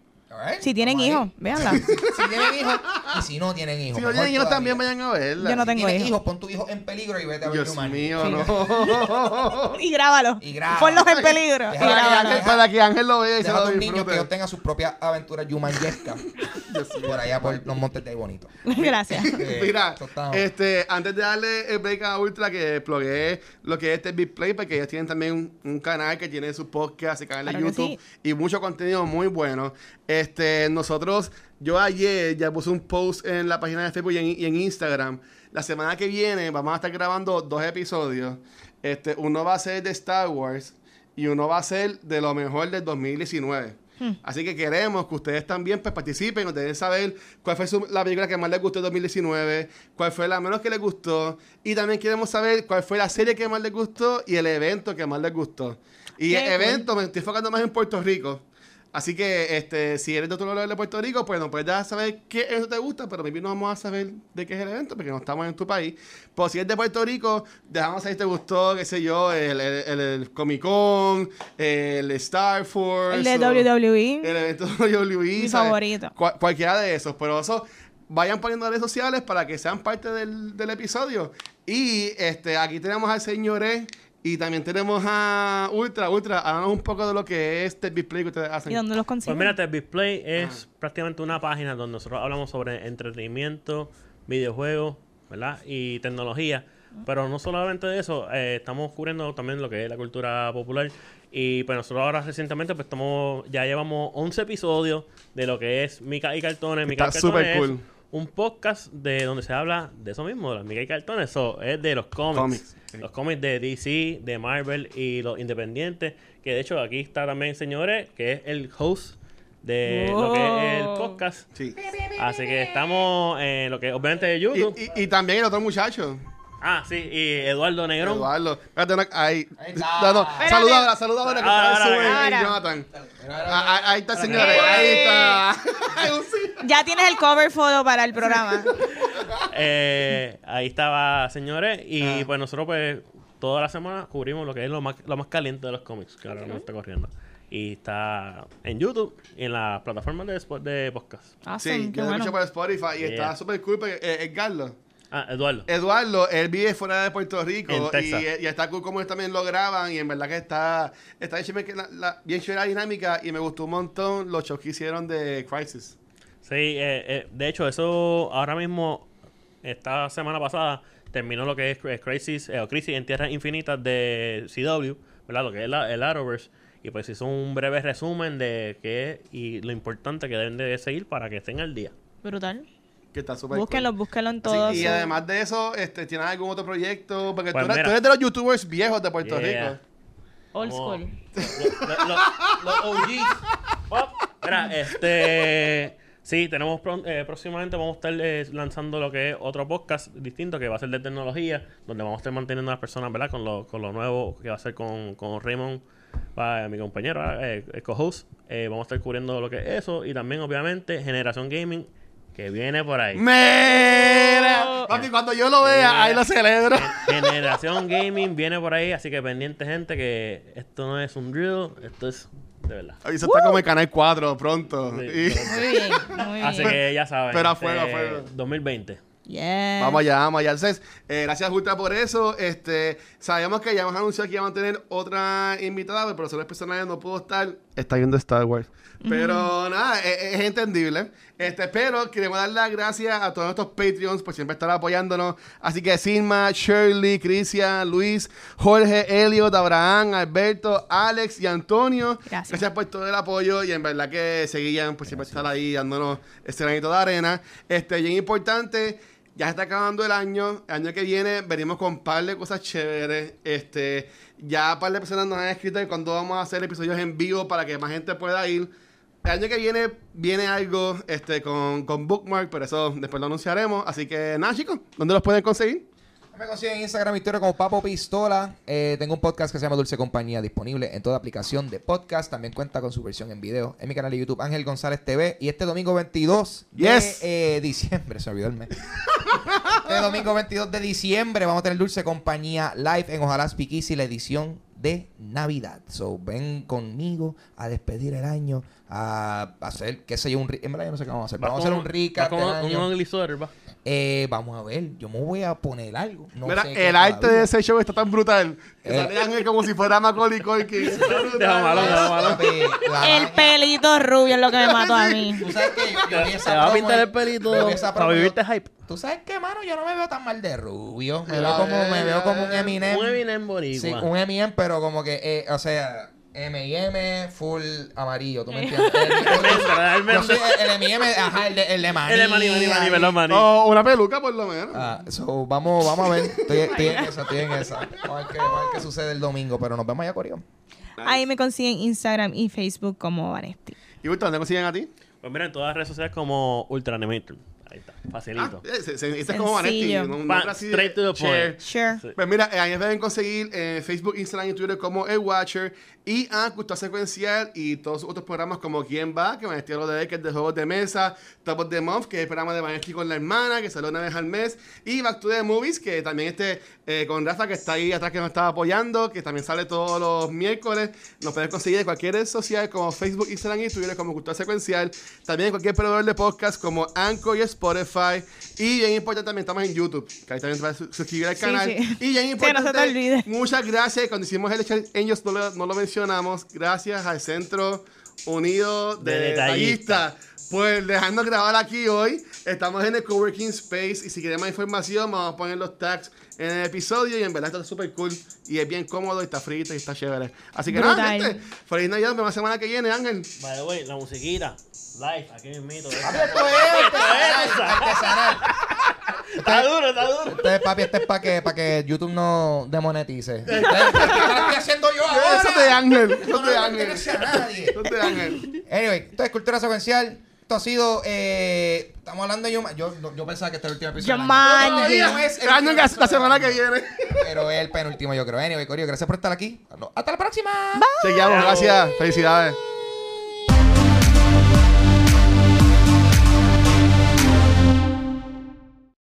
Si tienen hijos, véanla. (laughs) si tienen hijos y si no tienen hijos. Si no tienen hijos también vayan a verla. Yo no Si tengo hijos. pon tu hijo en peligro y vete a ver Dios mío, Sí. no. (laughs) Y grábalo. Y graba. Ponlos en peligro. Y Deja que para, que grábalo. Ángel, para que Ángel lo vea y se lo tus niños que disfrute. ellos tengan sus propias aventuras jumanjescas (laughs) por allá por los montes de ahí bonito. Gracias. Eh, Mira, este, antes de darle el break a Ultra, que plugué lo que es este Big Play, porque ellos tienen también un, un canal que tiene sus podcasts y canal de Claro YouTube sí. y mucho contenido muy bueno. Este, nosotros, yo ayer ya puse un post en la página de Facebook y en, y en Instagram. La semana que viene vamos a estar grabando dos episodios. Este, uno va a ser de Star Wars y uno va a ser de lo mejor del 2019. Así que queremos que ustedes también pues, participen, nos deben saber cuál fue su- la película que más les gustó en 2019, cuál fue la menos que les gustó, y también queremos saber cuál fue la serie que más les gustó y el evento que más les gustó. Y el cool. evento me estoy enfocando más en Puerto Rico. Así que este, si eres de otro lugar de Puerto Rico, pues nos puedes dejar saber qué evento te gusta, pero maybe no vamos a saber de qué es el evento porque no estamos en tu país. Pues si eres de Puerto Rico, dejamos saber si te gustó, qué sé yo, el, el, Comic Con, el Star Force. El de WWE. El evento de WWE. Mi ¿sabes? favorito. Cual- cualquiera de esos. Pero eso, vayan poniendo redes sociales para que sean parte del, del episodio. Y este aquí tenemos al señor E. Y también tenemos a Ultra. Ultra, háganos un poco de lo que es este display que ustedes hacen. ¿Y dónde los Pues consiguen? mira, The Display es prácticamente una página donde nosotros hablamos sobre entretenimiento, videojuegos, ¿verdad? Y tecnología. Pero no solamente de eso, eh, estamos cubriendo también lo que es la cultura popular. Y pues nosotros ahora recientemente pues estamos, ya llevamos 11 episodios de lo que es Mica y Cartones. Mica y Está Cartones súper es cool. Un podcast de donde se habla de eso mismo, de las y Cartones. Eso es de los cómics. Cómics, sí. Los cómics de DC, de Marvel y los independientes. Que de hecho aquí está también, señores, que es el host de lo que es el podcast. Sí. Así que estamos en lo que obviamente de Y, YouTube. y- y también el otro muchacho, Ah, sí, y Eduardo Negrón. Eduardo. Espérate, no, ahí. Ahí está. No, no, Espérate. saluda ahora, saluda ahora que Ahora, está ahora, en su-. Jonathan. Ah, ah, Ahí está, señores. Ahí está. (laughs) Sí. Ya tienes el cover photo para el programa. (laughs) Eh, ahí estaba, señores. Y Ah. pues nosotros, pues, toda la semana cubrimos lo que es lo más, lo más caliente de los cómics que ahora nos está corriendo. Y está en YouTube y en las plataformas de, de podcast. Sí, Awesome, yo qué lo bueno. escucho por Spotify y Yeah. está súper cool eh, Edgardo. Ah, Eduardo. Eduardo, él vive fuera de Puerto Rico En y, Texas. y está cool como ellos también lo graban y en verdad que está, está bien la, la- bien chévere la dinámica y me gustó un montón los shows que hicieron de Crisis. Sí, eh, eh, de hecho, eso ahora mismo, esta semana pasada, terminó lo que es Crisis, eh, o Crisis en Tierras Infinitas de CW, ¿verdad? Lo que es la- el Arrowverse. Y pues hizo un breve resumen de qué es y lo importante que deben de seguir para que estén al día. Brutal. Que está súper Búsquenlo, cool. búsquenlo en Sí, todos. y sus- además de eso, este, ¿tienes algún otro proyecto? Porque Pues tú, eres, mira. tú eres de los youtubers viejos de Puerto Yeah. Rico. Old Vamos. school. Lo- lo- Los OGs. Oh, Mira, este. Sí, tenemos eh, próximamente vamos a estar eh, lanzando lo que es otro podcast distinto que va a ser de tecnología, donde vamos a estar manteniendo a las personas, ¿verdad? Con lo, con lo nuevo que va a ser con, con Raymond, va, mi compañero, eh, el co-host. Eh, vamos a estar cubriendo lo que es eso y también, obviamente, Generación Gaming que viene por ahí. ¡Mira! Papi, cuando yo lo vea, ahí lo celebro. Generación Gaming viene por ahí, así que pendiente gente que esto no es un drill, esto es de verdad. Eso está como el Canal 4 pronto. Sí, Y-. Muy bien, muy Así bien. que ya saben. Pero a fuego, este, a fuego. 2020. Yeah. Vamos allá, vamos allá. Entonces, eh, gracias Ultra por eso. Este, sabíamos que ya hemos anunciado que íbamos a tener otra invitada, pero por razones personales no pudo estar. Está viendo Star Wars. Pero nada, es, es entendible. Este, pero queremos dar las gracias a todos nuestros Patreons por siempre estar apoyándonos. Así que Silma, Shirley, Cristian, Luis, Jorge, Elliot, Abraham, Alberto, Alex y Antonio. Gracias. por todo el apoyo y en verdad que seguían por siempre estar ahí dándonos este granito de arena. Este, bien importante. Ya se está acabando el año. El año que viene venimos con un par de cosas chéveres. Este, ya un par de personas nos han escrito de cuándo vamos a hacer episodios en vivo para que más gente pueda ir. El año que viene viene algo este, con, con Bookmark, pero eso después lo anunciaremos. Así que nada, chicos, ¿dónde los pueden conseguir? Me consiguen en Instagram y Twitter como Papo Pistola. Eh, tengo un podcast que se llama Dulce Compañía disponible en toda aplicación de podcast. También cuenta con su versión en video en mi canal de YouTube Ángel González TV. Y este domingo 22 de eh, diciembre, (laughs) se olvidó el mes. este domingo 22 de diciembre vamos a tener Dulce Compañía live en Ojalá Speak Easy, la edición de Navidad. So, ven conmigo a despedir el año, a hacer, qué sé yo, un... En verdad yo no sé qué vamos a hacer. Vamos a hacer un recap con del un, va. Eh, vamos a ver, yo me voy a poner algo. No Mira, sé qué el arte todavía. de ese show está tan brutal. Que Eh. sale Ángel como si fuera Macaulay Culkin. Está brutal. Deja malo, deja malo. Papi, la El pelito rubio es lo que me mató a mí. Tú sabes que yo, yo vi esa Te va a pintar el pelito para vivirte hype. Tú sabes que, mano, yo no me veo tan mal de rubio. Me veo como, me veo como un ves. Eminem. Un Eminem boricua. Sí, un Eminem, pero como que, eh, o sea, M&M full amarillo, ¿tú me entiendes? El- (laughs) el- yo soy M&M, ajá, el de, el de maní. El de Manny, Manny, ahí. perdón, Manny. O una peluca, por lo menos. Ah, so, vamos, vamos a ver. Estoy, estoy en esa, estoy en esa. Vamos a ver qué, vamos a ver qué sucede el domingo, pero nos vemos allá, Corio. Ahí me consiguen Instagram y Facebook como Vanesti. ¿Y Víctor, dónde consiguen a ti? Pues mira, en todas las redes sociales como Ultra Animator. Ahí está, facilito. Ah, ese, ese- ese es como Vanetti. Un nombre así de straight to the share. point. Sure. Sí. Pues mira, eh, ahí pueden conseguir en Facebook, Instagram y Twitter como El Watcher y a Cultura Secuencial y todos sus otros programas como Quién Va, que van a estar lo de que es de juegos de mesa, Top of the Month, que es el programa de Vanesti con la hermana, que sale una vez al mes, y Back to the Movies, que también este eh, con Rafa, que está ahí atrás, que nos está apoyando, que también sale todos los miércoles. Nos pueden conseguir en cualquier red social como Facebook, Instagram y Twitter como Cultura Secuencial. También en cualquier proveedor de podcast como Anchor y Spotify. Y bien importante, también estamos en YouTube, que ahí también te puedes su- suscribir al canal. sí. Y bien (laughs) Sí, importante, no se te olvide. muchas gracias. Cuando hicimos el Chat Angels no lo, no lo mencionamos. Gracias al Centro Unido de, De Detallistas. Pues dejarnos grabar aquí hoy. Estamos en el Coworking Space. Y si quieren más información, vamos a poner los tags en el episodio. Y en verdad está súper cool. Y es bien cómodo, y está frito y está chévere. Así que nada, Brutal. gente. Feliz Navidad. Nos vemos la semana que viene, Ángel. By the way, la musiquita. Live, aquí mismito. Esto es artesanal, artesanal. Está duro, está duro. Entonces, papi, este es para que, para que YouTube no demonetice. (laughs) ¿Qué estoy haciendo yo ahora? Eso es de Ángel. Eso Esto es no de Ángel. pertenece a nadie. Eso es de Ángel. Anyway, entonces, cultura secuencial. Esto ha sido. Eh, estamos hablando de Yuma. Yo, yo pensaba que este era el último episodio. Jumanji. No, no es el último la semana que viene. Pero es el penúltimo, yo creo. Anyway, Corio, gracias por estar aquí. Hasta la próxima. Chequeamos. Gracias. Felicidades.